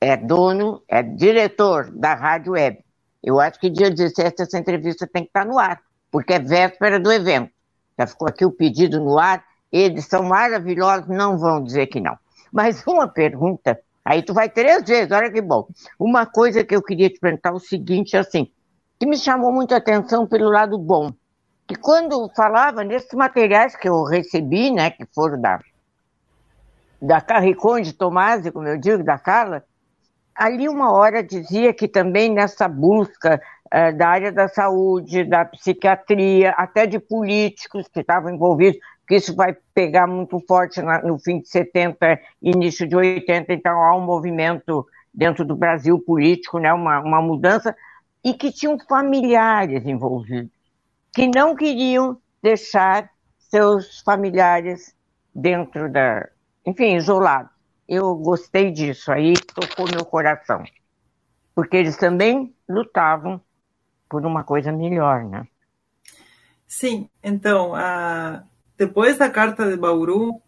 é dono, é diretor da Rádio Web. Eu acho que dia 17 essa entrevista tem que estar no ar, porque é véspera do evento. Já ficou aqui o pedido no ar, eles são maravilhosos, não vão dizer que não. Mas uma pergunta, aí tu vai três vezes, olha que bom. Uma coisa que eu queria te perguntar é o seguinte, assim, que me chamou muito a atenção pelo lado bom. E quando falava nesses materiais que eu recebi, né, que foram da, da Carriconde Tomasi, como eu digo, da Carla, ali uma hora dizia que também nessa busca uh, da área da saúde, da psiquiatria, até de políticos que estavam envolvidos, que isso vai pegar muito forte na, no fim de 70, início de 80, então há um movimento dentro do Brasil político, né, uma, uma mudança, e que tinham familiares envolvidos que não queriam deixar seus familiares dentro da. Enfim, isolados. Eu gostei disso, aí tocou meu coração. Porque eles também lutavam por uma coisa melhor, né? Sim, então, a... depois da Carta de Bauru,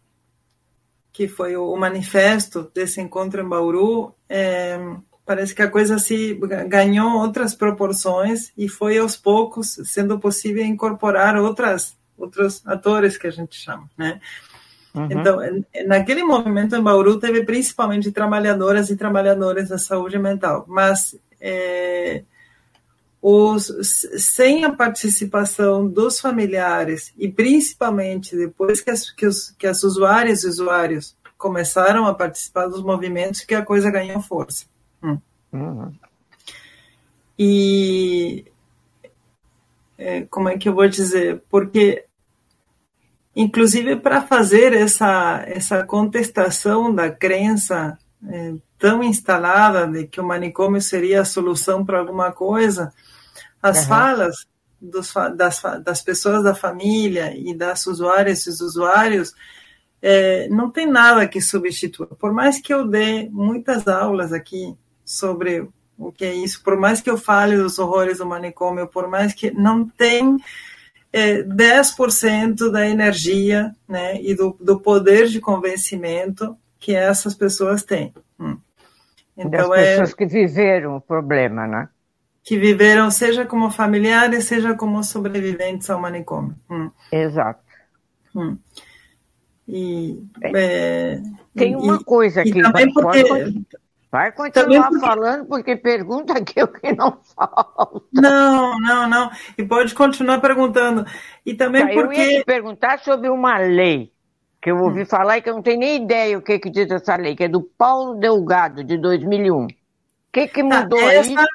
que foi o manifesto desse encontro em Bauru, é parece que a coisa se ganhou outras proporções e foi aos poucos sendo possível incorporar outras outros atores que a gente chama, né? Uhum. Então, naquele movimento em Bauru teve principalmente trabalhadoras e trabalhadores da saúde mental, mas é, os, sem a participação dos familiares e principalmente depois que as, que os, que as usuárias e usuários começaram a participar dos movimentos que a coisa ganhou força. Uhum. E é, como é que eu vou dizer? Porque, inclusive, para fazer essa, essa contestação da crença é, tão instalada de que o manicômio seria a solução para alguma coisa, as uhum. falas dos, das, das pessoas da família e das usuárias e dos usuários é, não tem nada que substitua. Por mais que eu dê muitas aulas aqui sobre o que é isso, por mais que eu fale dos horrores do manicômio, por mais que não tem é, 10% da energia né, e do, do poder de convencimento que essas pessoas têm. Hum. Então, das é pessoas é, que viveram o problema, né? Que viveram, seja como familiares, seja como sobreviventes ao manicômio. Hum. Exato. Hum. E, é, Tem uma coisa aqui. E também porque, pode, Vai continuar porque... falando, porque pergunta aqui o que não falta. Não, não, não. E pode continuar perguntando. E também tá, porque. Eu ia te perguntar sobre uma lei que eu ouvi hum. falar e que eu não tenho nem ideia o que, que diz essa lei, que é do Paulo Delgado, de 2001. O que, que tá, mudou tá, essa... aí?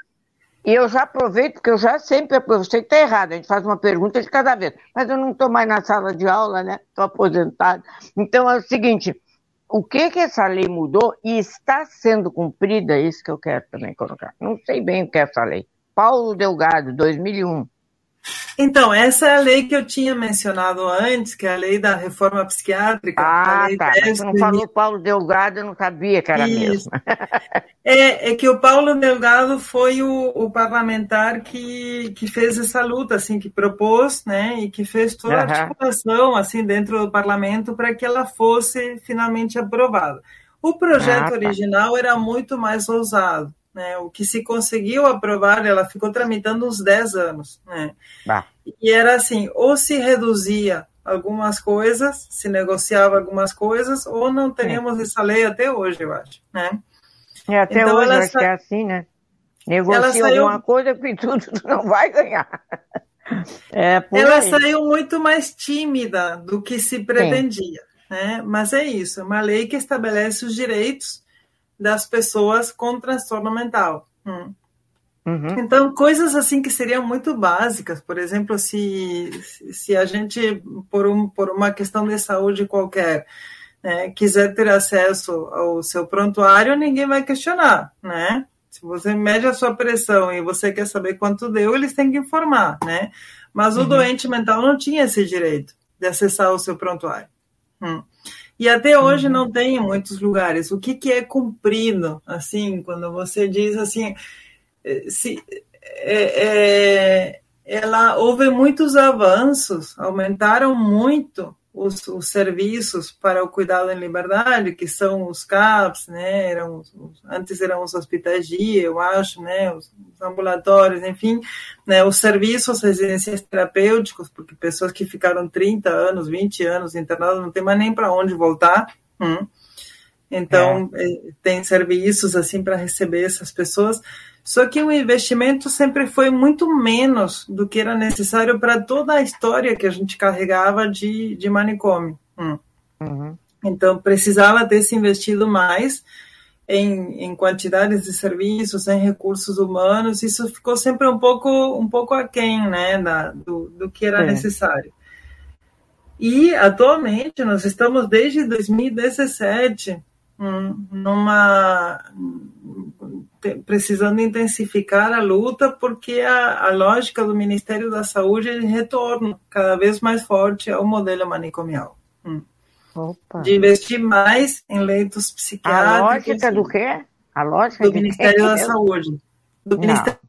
E eu já aproveito, porque eu já sempre aproveito. que está errado, a gente faz uma pergunta de cada vez. Mas eu não estou mais na sala de aula, né? Estou aposentado. Então é o seguinte o que que essa lei mudou e está sendo cumprida, é isso que eu quero também colocar. Não sei bem o que é essa lei. Paulo Delgado, 2001. Então, essa é a lei que eu tinha mencionado antes, que é a lei da reforma psiquiátrica. Ah, tá. Você não falou Paulo Delgado, eu não sabia que era mesmo. é, é que o Paulo Delgado foi o, o, parlamentar que, que fez essa luta, assim, que propôs, né, e que fez toda a articulação, assim, dentro do parlamento para que ela fosse finalmente aprovada. O projeto ah, tá. original era muito mais ousado. Né? O que se conseguiu aprovar, ela ficou tramitando uns 10 anos. Né? Ah. E era assim, ou se reduzia algumas coisas, se negociava algumas coisas, ou não teríamos é. essa lei até hoje, eu acho. Né? E até então, hoje acho sa... que é assim, né? Negocia saiu... alguma coisa que tudo [LAUGHS] não vai ganhar. É ela aí. saiu muito mais tímida do que se pretendia. Né? Mas é isso, é uma lei que estabelece os direitos das pessoas com transtorno mental. Hum. Uhum. Então, coisas assim que seriam muito básicas, por exemplo, se, se a gente, por, um, por uma questão de saúde qualquer, né, quiser ter acesso ao seu prontuário, ninguém vai questionar, né? Se você mede a sua pressão e você quer saber quanto deu, eles têm que informar, né? Mas o uhum. doente mental não tinha esse direito de acessar o seu prontuário. Hum. E até hoje uhum. não tem em muitos lugares. O que, que é cumprido? Assim, quando você diz assim, eh, se, é, é, ela houve muitos avanços, aumentaram muito os, os, serviços para o cuidado em liberdade, que são os CAPs, né, eram, antes eram os hospitais dia, eu acho, né, os, os ambulatórios, enfim, né, os serviços residenciais terapêuticos, porque pessoas que ficaram 30 anos, 20 anos internadas não tem mais nem para onde voltar, hum. então é. Eh, tem serviços assim para receber essas pessoas, só que o investimento sempre foi muito menos do que era necessário para toda a história que a gente carregava de, de manicômio. Hum. Uhum. Então, precisava ter se investido mais em, em, quantidades de serviços, em recursos humanos. Isso ficou sempre um pouco, um pouco aquém né, da, do, do que era necessário. E, atualmente, nós estamos desde 2017 hum, numa precisando intensificar a luta, porque a, a, lógica do Ministério da Saúde é de retorno cada vez mais forte ao modelo manicomial. Hum. De investir mais em leitos psiquiátricos. A lógica do quê? A lógica do Ministério da Saúde. Do Não. Ministério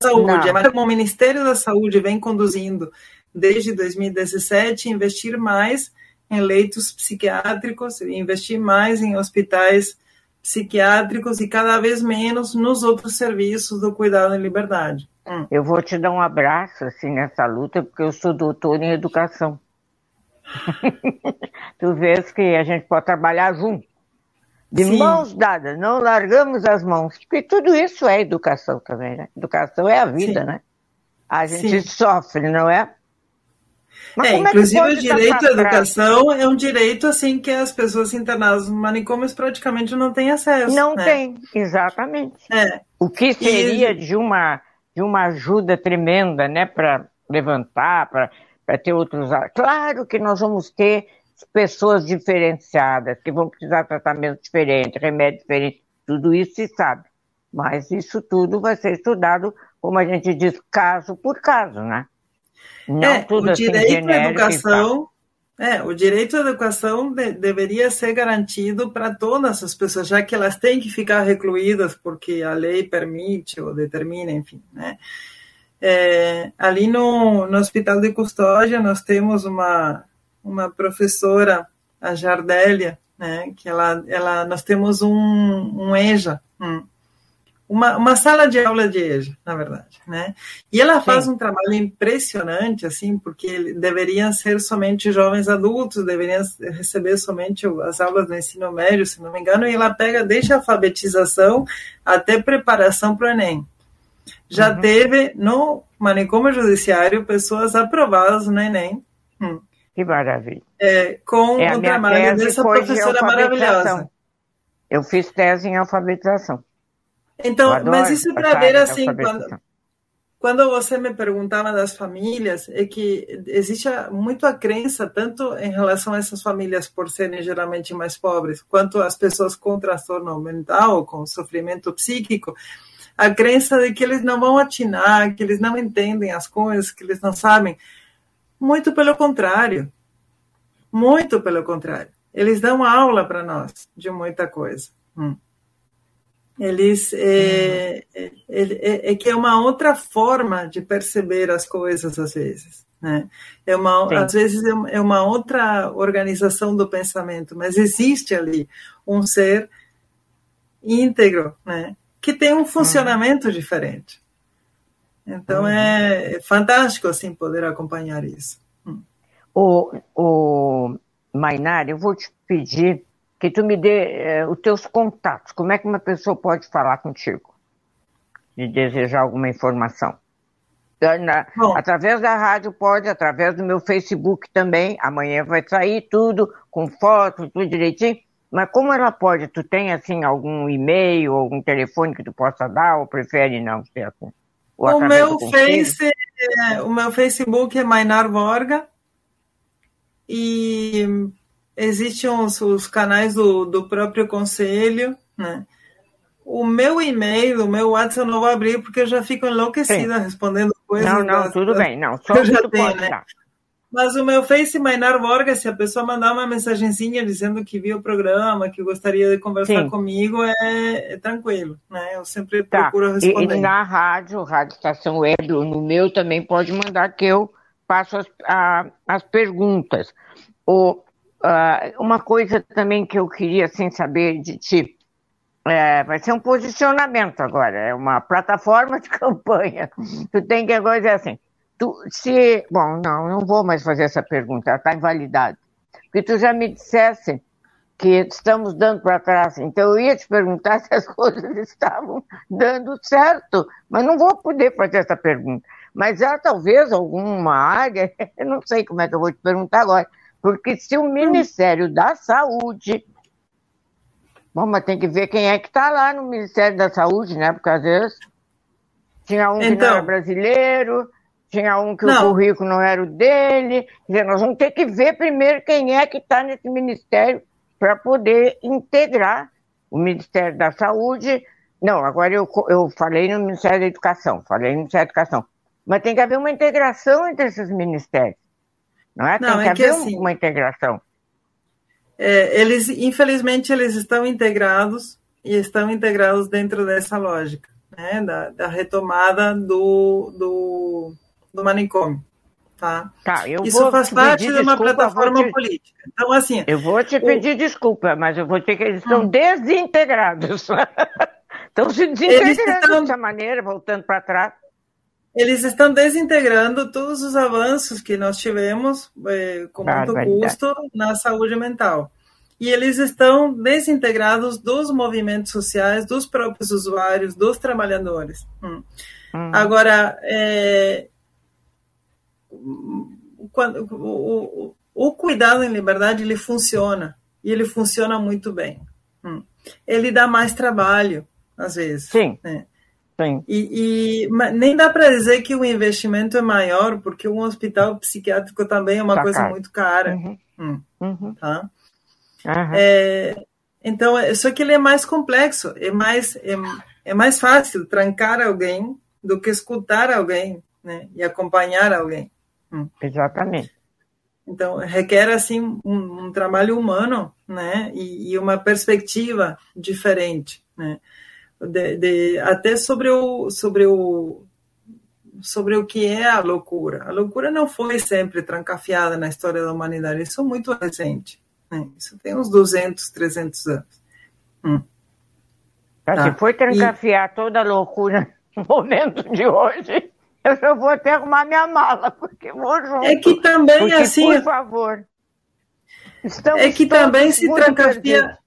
da Saúde. Não. Como o Ministério da Saúde vem conduzindo desde 2017, investir mais em leitos psiquiátricos, investir mais em hospitais psiquiátricos e cada vez menos nos outros serviços do cuidado em liberdade. Hum. Eu vou te dar um abraço assim nessa luta, porque eu sou doutor em educação. [LAUGHS] tu vês que a gente pode trabalhar junto, de Sim. mãos dadas, não largamos as mãos, porque tudo isso é educação também, né? Educação é a vida, Sim. né? A gente Sim. sofre, não é? Mas é, inclusive é o direito à educação é um direito assim que as pessoas internadas no manicômio praticamente não têm acesso. Não né? tem, exatamente. É. O que seria e... de uma de uma ajuda tremenda, né, para levantar, para ter outros. Claro que nós vamos ter pessoas diferenciadas que vão precisar de tratamento diferente, remédio diferente, tudo isso se sabe. Mas isso tudo vai ser estudado, como a gente diz, caso por caso, né? Não é, o assim direito à educação, é, o direito à educação de, deveria ser garantido para todas as pessoas, já que elas têm que ficar recluídas porque a lei permite ou determina, enfim, né? É, ali no, no Hospital de Custódia nós temos uma, uma professora, a Jardélia, né, que ela, ela, nós temos um, um EJA, um, uma, uma sala de aula de EJA, na verdade, né? E ela faz Sim. um trabalho impressionante, assim, porque deveriam ser somente jovens adultos, deveriam receber somente as aulas do ensino médio, se não me engano, e ela pega desde a alfabetização até preparação para o Enem. Já uhum. teve no manicômio judiciário pessoas aprovadas no Enem. Hum. Que maravilha. É, com é, o trabalho dessa professora maravilhosa. Eu fiz tese em alfabetização. Então, mas isso para ver assim, quando, quando você me perguntava das famílias, é que existe muito a crença, tanto em relação a essas famílias por serem geralmente mais pobres, quanto as pessoas com transtorno mental, com sofrimento psíquico, a crença de que eles não vão atinar, que eles não entendem as coisas, que eles não sabem. Muito pelo contrário. Muito pelo contrário. Eles dão aula para nós de muita coisa. Hum. Eles é, é, é, é, que é uma outra forma de perceber as coisas às vezes, né? É uma, às vezes é uma outra organização do pensamento, mas existe ali um ser íntegro, né? Que tem um funcionamento uhum. diferente. Então uhum. é, fantástico assim poder acompanhar isso. Hum. O, o Mainar, eu vou te pedir que tu me dê eh, os teus contatos. Como é que uma pessoa pode falar contigo? De desejar alguma informação. Na, através da rádio pode, através do meu Facebook também. Amanhã vai sair tudo, com fotos, tudo direitinho. Mas como ela pode? Tu tem, assim, algum e-mail, algum telefone que tu possa dar, ou prefere não ser assim? O meu, face, é, o meu Facebook é Mainar Vorga. E existem os, os canais do, do próprio conselho, né? O meu e-mail, o meu WhatsApp eu não vou abrir porque eu já fico enlouquecida Sim. respondendo coisas. Não, não, das, tudo bem, não. Só eu já tenho, né? Mas o meu Face Mainar Vorga, se a pessoa mandar uma mensagenzinha dizendo que viu o programa, que gostaria de conversar Sim. comigo, é, é, tranquilo, né? Eu sempre tá. procuro responder. E, e, na rádio, Rádio Estação Web, no meu também pode mandar que eu passo as, a, as perguntas. O, Uh, uma coisa também que eu queria assim, saber de ti, é, vai ser um posicionamento agora, é uma plataforma de [LAUGHS] campanha. Tu tem que agora dizer assim, tu, se, bom, não, não vou mais fazer essa pergunta, está invalidada, porque tu já me dissesse que estamos dando para trás, então eu ia te perguntar [LAUGHS] se as coisas estavam dando certo, mas não vou poder fazer essa pergunta. Mas há talvez alguma área, [LAUGHS] eu não sei como é que eu vou te perguntar agora, porque se o Ministério da Saúde. Bom, mas tem que ver quem é que está lá no Ministério da Saúde, né? Porque às vezes tinha um então, que não era então. brasileiro, tinha um que não. o currículo não era o dele. Quer dizer, nós vamos ter que ver primeiro quem é que está nesse ministério para poder integrar o Ministério da Saúde. Não, agora eu, eu falei no Ministério da Educação, falei no Ministério da Educação. Mas tem que haver uma integração entre esses ministérios. Não é? Tem não, que é haver que, assim, uma integração. É, eles, infelizmente, eles estão integrados e estão integrados dentro dessa lógica, né? Da, da retomada do, do, do manicômio. Tá? Tá, Isso faz parte de uma desculpa, plataforma te... política. Então, assim. Eu vou te pedir o... desculpa, mas eu vou dizer que eles estão hum. desintegrados. [LAUGHS] estão se desintegrando estão... dessa maneira, voltando para trás eles estão desintegrando todos os avanços que nós tivemos é, com muito custo na saúde mental. E eles estão desintegrados dos movimentos sociais, dos próprios usuários, dos trabalhadores. Hum. Hum. Agora, é, quando, o, o, o, cuidado em liberdade ele funciona e ele funciona muito bem. Hum. Ele dá mais trabalho às vezes. Sim. Né? Sim. E, e nem dá para dizer que o investimento é maior, porque um hospital psiquiátrico também é uma tá coisa caro. muito cara. Uhum. Hum, uhum. Tá? Uhum. É, então, é, só que ele é mais complexo, é mais, é, é mais fácil trancar alguém do que escutar alguém né, e acompanhar alguém. Hum. Exatamente. Então, requer, assim, um, um trabalho humano, né, e, e, uma perspectiva diferente, né de, de, até sobre o, sobre o sobre o que é a loucura. A loucura não foi sempre trancafiada na história da humanidade, isso é muito recente. Né? Isso tem uns 200, 300 anos. Hum. Tá. Se foi trancafiar e... toda a loucura [LAUGHS] no momento de hoje, eu já vou até arrumar minha mala, porque vou junto. É que também, porque, assim... Por favor. Estamos é que também se trancafia... Perdidos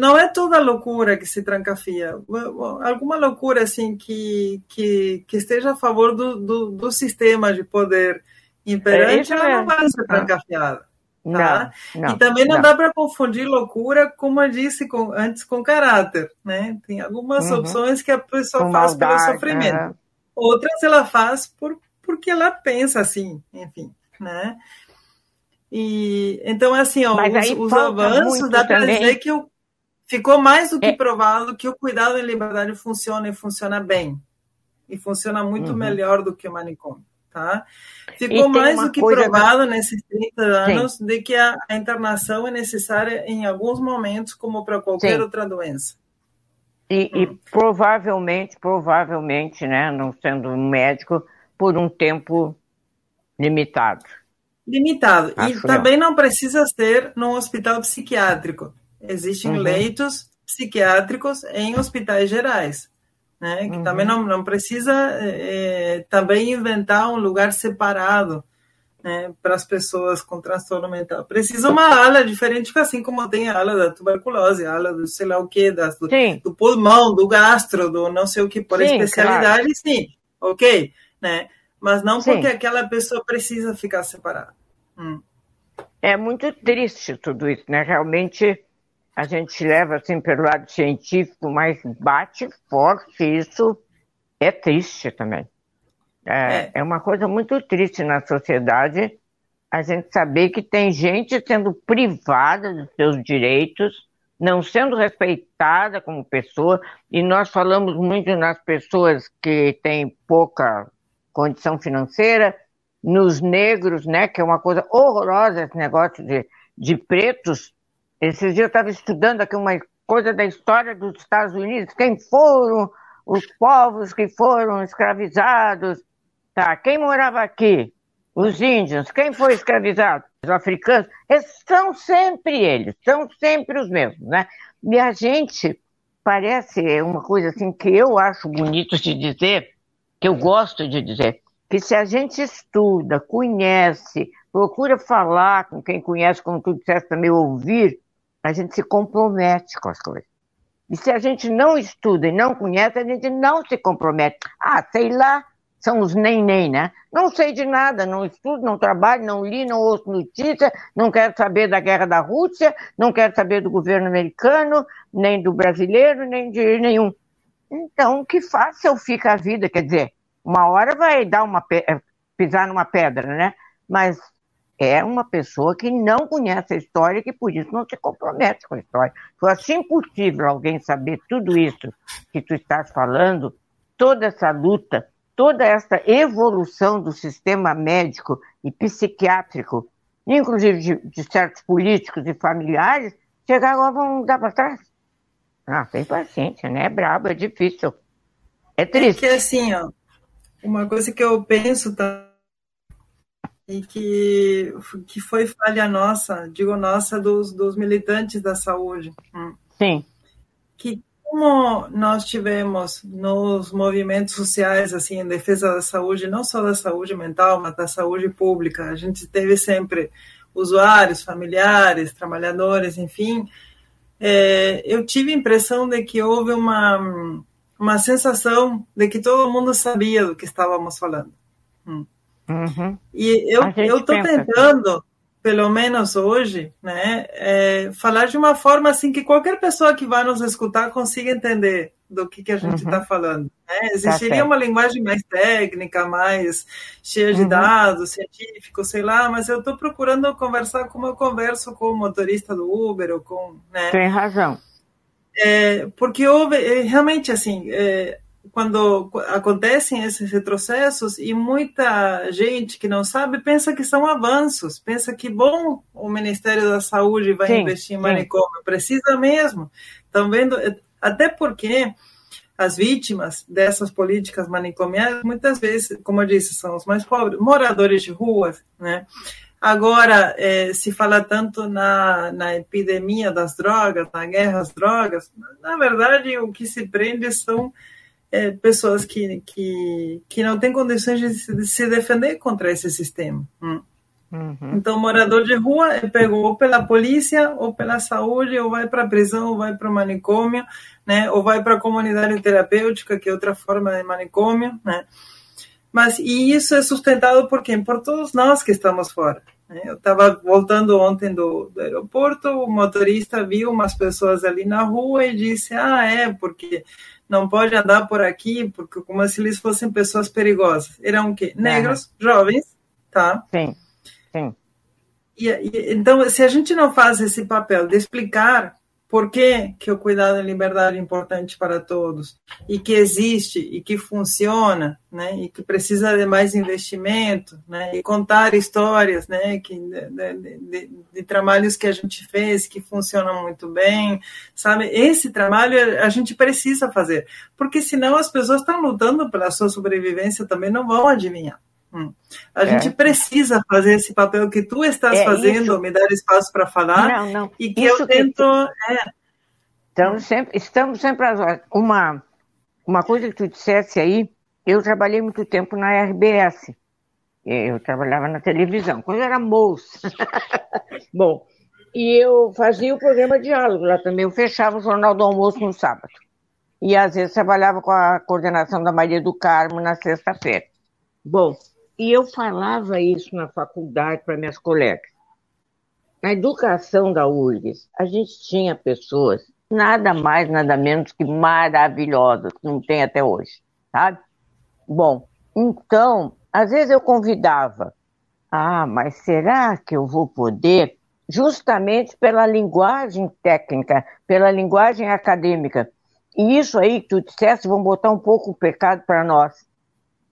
não é toda loucura que se trancafia. Alguma loucura assim que, que, que esteja a favor do, do, do sistema de poder imperante, é ela não vai ser trancafiada. Tá? Não, não, e também não, não. dá para confundir loucura, como eu disse com, antes, com caráter. Né? Tem algumas uhum. opções que a pessoa com faz maldade, pelo sofrimento. Uhum. Outras ela faz por, porque ela pensa assim, enfim. Né? E, então, assim, ó, os, os avanços, dá para dizer que o ficou mais do que é. provado que o cuidado em liberdade funciona e funciona bem. E funciona muito uhum. melhor do que o manicômio. Tá? Ficou mais do que provado nesses 30 anos Sim. de que a, a, internação é necessária em alguns momentos, como para qualquer Sim. outra doença. E, hum. e, provavelmente, provavelmente, né, não sendo um médico, por um tempo limitado. Limitado. Acho e também não precisa ser num hospital psiquiátrico. Existem uhum. leitos psiquiátricos em hospitais gerais né? Que uhum. também não, não precisa é, também inventar um lugar separado né, para as pessoas com transtorno mental. Precisa uma ala diferente, assim como tem a ala da tuberculose, a ala do sei lá o que, das, do, do, pulmão, do gastro, do não sei o que, por sim, especialidade, claro. sim, ok, né? Mas não sim. porque aquela pessoa precisa ficar separada. Hum. É muito triste tudo isso, né? Realmente a gente leva assim pelo lado científico, mas bate forte, isso é triste também. É, é. é uma coisa muito triste na sociedade a gente saber que tem gente sendo privada dos seus direitos, não sendo respeitada como pessoa, e nós falamos muito nas pessoas que têm pouca condição financeira, nos negros, né, que é uma coisa horrorosa esse negócio de, de pretos esses dias eu estava estudando aqui uma coisa da história dos Estados Unidos, quem foram os povos que foram escravizados, tá? Quem morava aqui? Os índios. Quem foi escravizado? Os africanos. Esses são sempre eles, são sempre os mesmos, né? E a gente parece uma coisa assim que eu acho bonito de dizer, que eu gosto de dizer, que se a gente estuda, conhece, procura falar com quem conhece, como tu disseste também, ouvir, a gente se compromete com as coisas. E se a gente não estuda e não conhece, a gente não se compromete. Ah, sei lá, são os nem-nem, né? Não sei de nada, não estudo, não trabalho, não li, não ouço notícia, não quero saber da guerra da Rússia, não quero saber do governo americano, nem do brasileiro, nem de nenhum. Então, que fácil fica a vida, quer dizer, uma hora vai dar uma pisar numa pedra, né? Mas é uma pessoa que não conhece a história e que por isso não se compromete com a história. Foi assim impossível alguém saber tudo isso que tu estás falando, toda essa luta, toda essa evolução do sistema médico e psiquiátrico, inclusive de, de certos políticos e familiares, chegar agora vão dar para trás. Ah, tem paciência, né? É brabo, é difícil. É triste. É que assim, ó, uma coisa que eu penso também e que, que foi falha nossa, digo nossa, dos, dos militantes da saúde. Hum. Sim. Que como nós tivemos nos movimentos sociais, assim, em defesa da saúde, não só da saúde mental, mas da saúde pública, a gente teve sempre usuários, familiares, trabalhadores, enfim, é, eu tive a impressão de que houve uma, uma sensação de que todo mundo sabia do que estávamos falando. Hum. Uhum. E eu estou tentando, pelo menos hoje, né, é, falar de uma forma assim que qualquer pessoa que vai nos escutar consiga entender do que, que a gente está uhum. falando. Né? Tá Existiria tá uma linguagem mais técnica, mais cheia de uhum. dados, científicos, sei lá, mas eu estou procurando conversar como eu converso com o motorista do Uber ou com. Né? Tem razão. É, porque houve, é, realmente, assim, é, quando acontecem esses retrocessos e muita gente que não sabe pensa que são avanços, pensa que bom o Ministério da Saúde vai sim, investir em manicômio, sim. precisa mesmo. Estão vendo, até porque as vítimas dessas políticas manicomiais muitas vezes, como eu disse, são os mais pobres, moradores de ruas, né? Agora, eh, se fala tanto na, na epidemia das drogas, na guerra às drogas, na verdade, o que se prende são é, pessoas que, que, que não têm condições de se, de se defender contra esse sistema. Hum. Uhum. Então, morador de rua é pego ou pela polícia, ou pela saúde, ou vai para a prisão, ou vai para o manicômio, né? ou vai para a comunidade terapêutica, que é outra forma de manicômio. Né? Mas, e isso é sustentado por quem? Por todos nós que estamos fora. Né? Eu estava voltando ontem do, do aeroporto, o motorista viu umas pessoas ali na rua e disse: Ah, é, porque não pode andar por aqui, porque como se eles fossem pessoas perigosas. Eram o quê? Negros, uhum. jovens, tá? Sim, sim. E, e, então, se a gente não faz esse papel de explicar por que, que o cuidado em liberdade é importante para todos e que existe e que funciona, né, e que precisa de mais investimento, né, e contar histórias, né, que de, de, de, trabalhos que a gente fez que funcionam muito bem, sabe? Esse trabalho a gente precisa fazer, porque senão as pessoas estão lutando pela sua sobrevivência também não vão adivinhar. Hum. A é. gente precisa fazer esse papel que tu estás é fazendo, isso. me dar espaço para falar, não, não. e que isso eu tento. Que... É. Estamos sempre, estamos sempre uma uma coisa que tu dissesse aí. Eu trabalhei muito tempo na RBS. Eu trabalhava na televisão, quando eu era moça. [LAUGHS] Bom, e eu fazia o programa Diálogo lá também. Eu fechava o Jornal do Almoço no sábado. E às vezes trabalhava com a coordenação da Maria do Carmo na sexta-feira. Bom, e eu falava isso na faculdade para minhas colegas. Na educação da URGS, a gente tinha pessoas nada mais, nada menos que maravilhosas, que não tem até hoje, sabe? Bom, então, às vezes eu convidava, ah, mas será que eu vou poder? Justamente pela linguagem técnica, pela linguagem acadêmica. E isso aí que tu disseste, vamos botar um pouco o pecado para nós.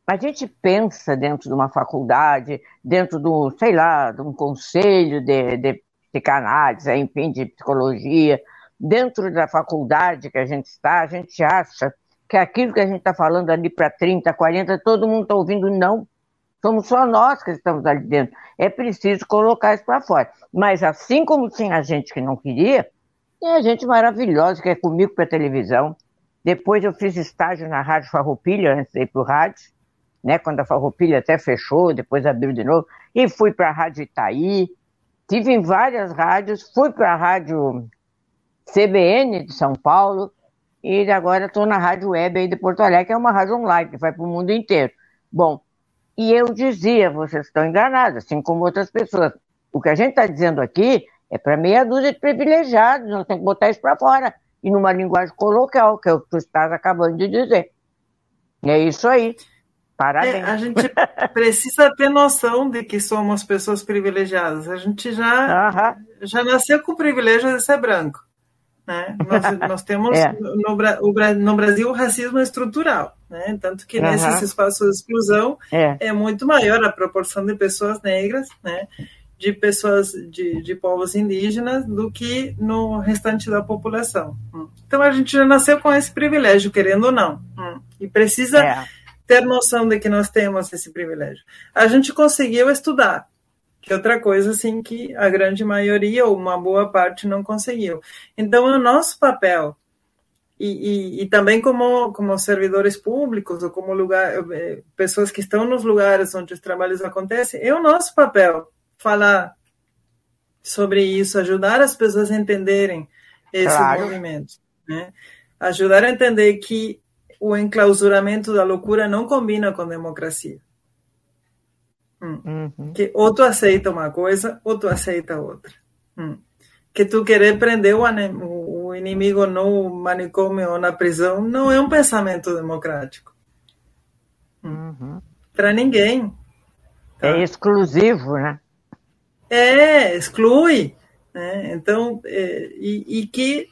A gente pensa dentro de uma faculdade, dentro do, sei lá, de um conselho de, de psicanálise, enfim, de psicologia, dentro da faculdade que a gente está, a gente acha que aquilo que a gente está falando ali para 30, 40, todo mundo está ouvindo, não. Somos só nós que estamos ali dentro. É preciso colocar isso para fora. Mas assim como tinha gente que não queria, tem gente maravilhosa que é comigo para televisão. Depois eu fiz estágio na Rádio Farroupilha, antes de ir para o rádio né, quando a Farroupilha até fechou, depois abriu de novo, e fui para a Rádio Itaí, tive em várias rádios, fui para a Rádio CBN de São Paulo, e agora estou na Rádio Web aí de Porto Alegre, que é uma rádio online, que vai para o mundo inteiro. Bom, e eu dizia, vocês estão enganados, assim como outras pessoas. O que a gente está dizendo aqui é para meia dúzia de privilegiados, nós temos que botar isso para fora, e numa linguagem coloquial, que é o que tu estás acabando de dizer. E é isso aí. Parabéns. É, a gente precisa ter noção de que somos pessoas privilegiadas. A gente já, já nasceu com o privilégio de ser branco. Né? Nós, nós temos [LAUGHS] é. no, no, Brasil o racismo estrutural, né? tanto que nesses espaços de exclusão é. é. muito maior a proporção de pessoas negras, né? de pessoas de, de povos indígenas, do que no restante da população. Então a gente já nasceu com esse privilégio, querendo ou não, e precisa é ter noção de que nós temos esse privilégio. A gente conseguiu estudar, que é outra coisa assim que a grande maioria ou uma boa parte não conseguiu. Então, é o nosso papel e, e, e, também como, como servidores públicos ou como lugar, eh, pessoas que estão nos lugares onde os trabalhos acontecem, é o nosso papel falar sobre isso, ajudar as pessoas a entenderem esse claro. movimento, né? ajudar a entender que o enclausuramento da loucura não combina com democracia. Hum. Uhum. Que ou tu aceita uma coisa ou tu aceita outra. Hum. Que tu querer prender o, o inimigo no manicômio ou na prisão não é um pensamento democrático. Hum. Uhum. Para ninguém. Tá? É exclusivo, né? É, exclui. Né? Então, é, e, e que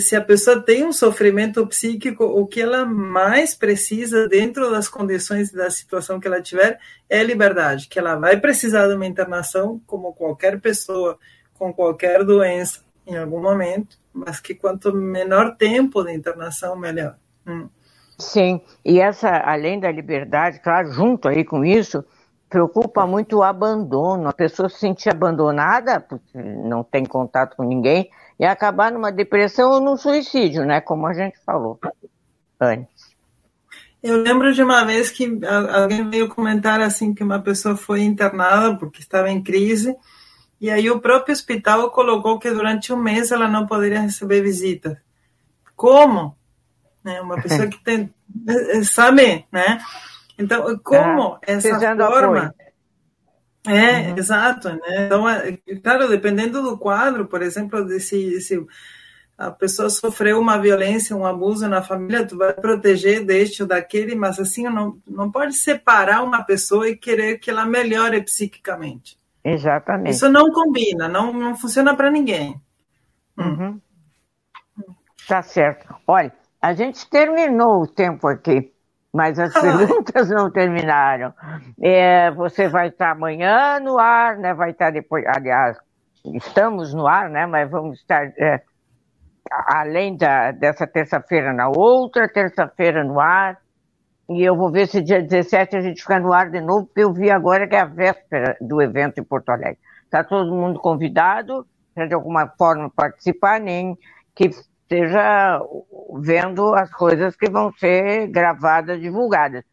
se a pessoa tem um sofrimento psíquico, o que ela mais precisa dentro das condições da situação que ela tiver é liberdade, que ela vai precisar de uma internação como qualquer pessoa com qualquer doença em algum momento, mas que quanto menor tempo de internação, melhor. Hum. Sim, e essa, além da liberdade, claro, junto aí com isso, preocupa muito o abandono, a pessoa se sentir abandonada, porque não tem contato com ninguém, e acabar numa depressão ou num suicídio, né? Como a gente falou antes. Eu lembro de uma vez que alguém veio comentar assim que uma pessoa foi internada porque estava em crise e aí o próprio hospital colocou que durante um mês ela não poderia receber visita. Como? Né? Uma [LAUGHS] pessoa que tem, sabe, né? Então, como ah, essa forma apoio. É, uhum. exato, né? Então, é, claro, dependendo do quadro, por exemplo, se, se a pessoa sofreu uma violência, um abuso na família, tu vai proteger deste ou daquele, mas assim, não, não pode separar uma pessoa e querer que ela melhore psiquicamente. Exatamente. Isso não combina, não, não funciona para ninguém. Hum. Uhum. Tá certo. Olha, a gente terminou o tempo aqui, mas as [LAUGHS] perguntas não terminaram. É, você vai estar amanhã no ar, né? Vai estar depois, aliás, estamos no ar, né? Mas vamos estar é, além da, dessa terça-feira na outra terça-feira no ar. E eu vou ver se dia 17 a gente fica no ar de novo, porque eu vi agora que é a véspera do evento em Porto Alegre. Está todo mundo convidado para de alguma forma participar, nem que esteja vendo as coisas que vão ser gravadas, divulgadas.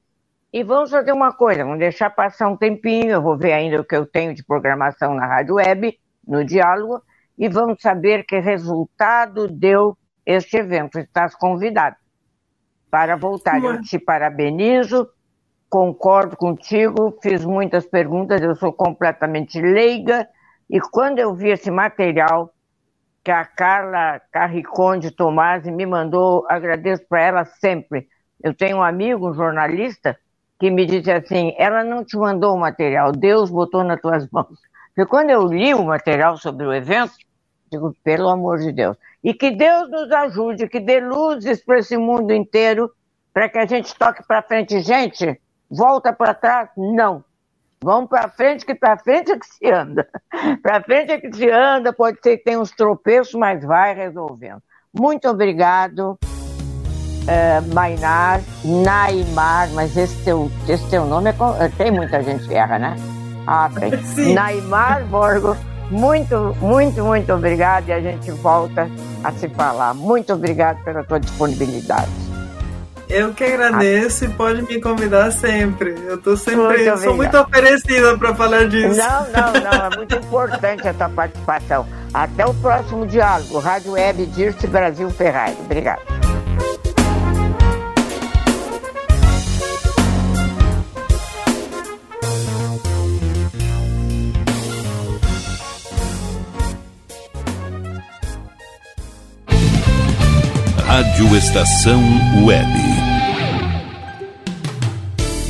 E vamos fazer uma coisa, vamos deixar passar um tempinho, eu vou ver ainda o que eu tenho de programação na Rádio Web, no Diálogo, e vamos saber que resultado deu este evento. Estás convidado para voltar. Eu te parabenizo, concordo contigo, fiz muitas perguntas, eu sou completamente leiga, e quando eu vi esse material que a Carla Carriconde Tomasi me mandou, agradeço para ela sempre. Eu tenho um amigo, um jornalista, que me disse assim: ela não te mandou o material, Deus botou nas tuas mãos. Porque quando eu li o material sobre o evento, digo, pelo amor de Deus. E que Deus nos ajude, que dê luzes para esse mundo inteiro, para que a gente toque para frente. Gente, volta para trás? Não. Vamos para frente, que para frente é que se anda. para frente é que se anda, pode ser que tenha uns tropeços, mas vai resolvendo. Muito obrigado, uh, Mainar, Naimar, mas esse teu, esse teu nome é, tem muita gente que erra, né? Ah, tem. [LAUGHS] Sim. Naimar Borgo, muito, muito, muito obrigado e a gente volta a se falar. Muito obrigado pela tua disponibilidade. Eu que agradeço e pode me convidar sempre. Eu tô sempre, muito sou muito oferecida para falar disso. Não, não, não, é muito importante a tua participação. Até o próximo diálogo. Rádio Web Dirce Brasil Ferrari. Obrigado. Rádio Estação Web.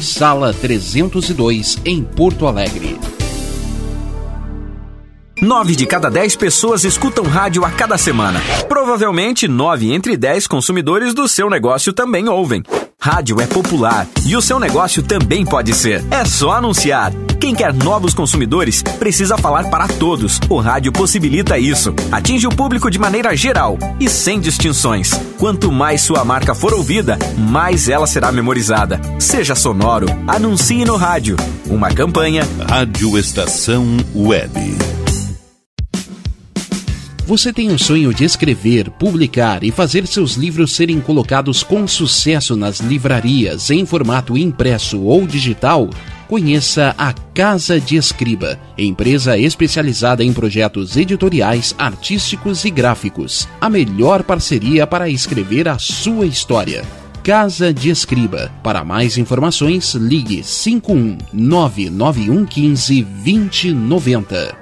sala 302, em Porto Alegre. Nove de cada dez pessoas escutam rádio a cada semana. Provavelmente, nove entre dez consumidores do seu negócio também ouvem. Rádio é popular e o seu negócio também pode ser. É só anunciar. Quem quer novos consumidores precisa falar para todos. O rádio possibilita isso. Atinge o público de maneira geral e sem distinções. Quanto mais sua marca for ouvida, mais ela será memorizada. Seja sonoro, anuncie no rádio. Uma campanha. Rádio Estação Web. Você tem o sonho de escrever, publicar e fazer seus livros serem colocados com sucesso nas livrarias em formato impresso ou digital? Conheça a Casa de Escriba, empresa especializada em projetos editoriais, artísticos e gráficos. A melhor parceria para escrever a sua história. Casa de Escriba. Para mais informações, ligue 51 99115 2090.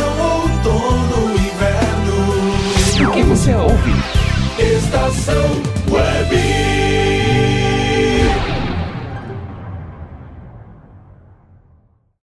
você ouve. Estação Web.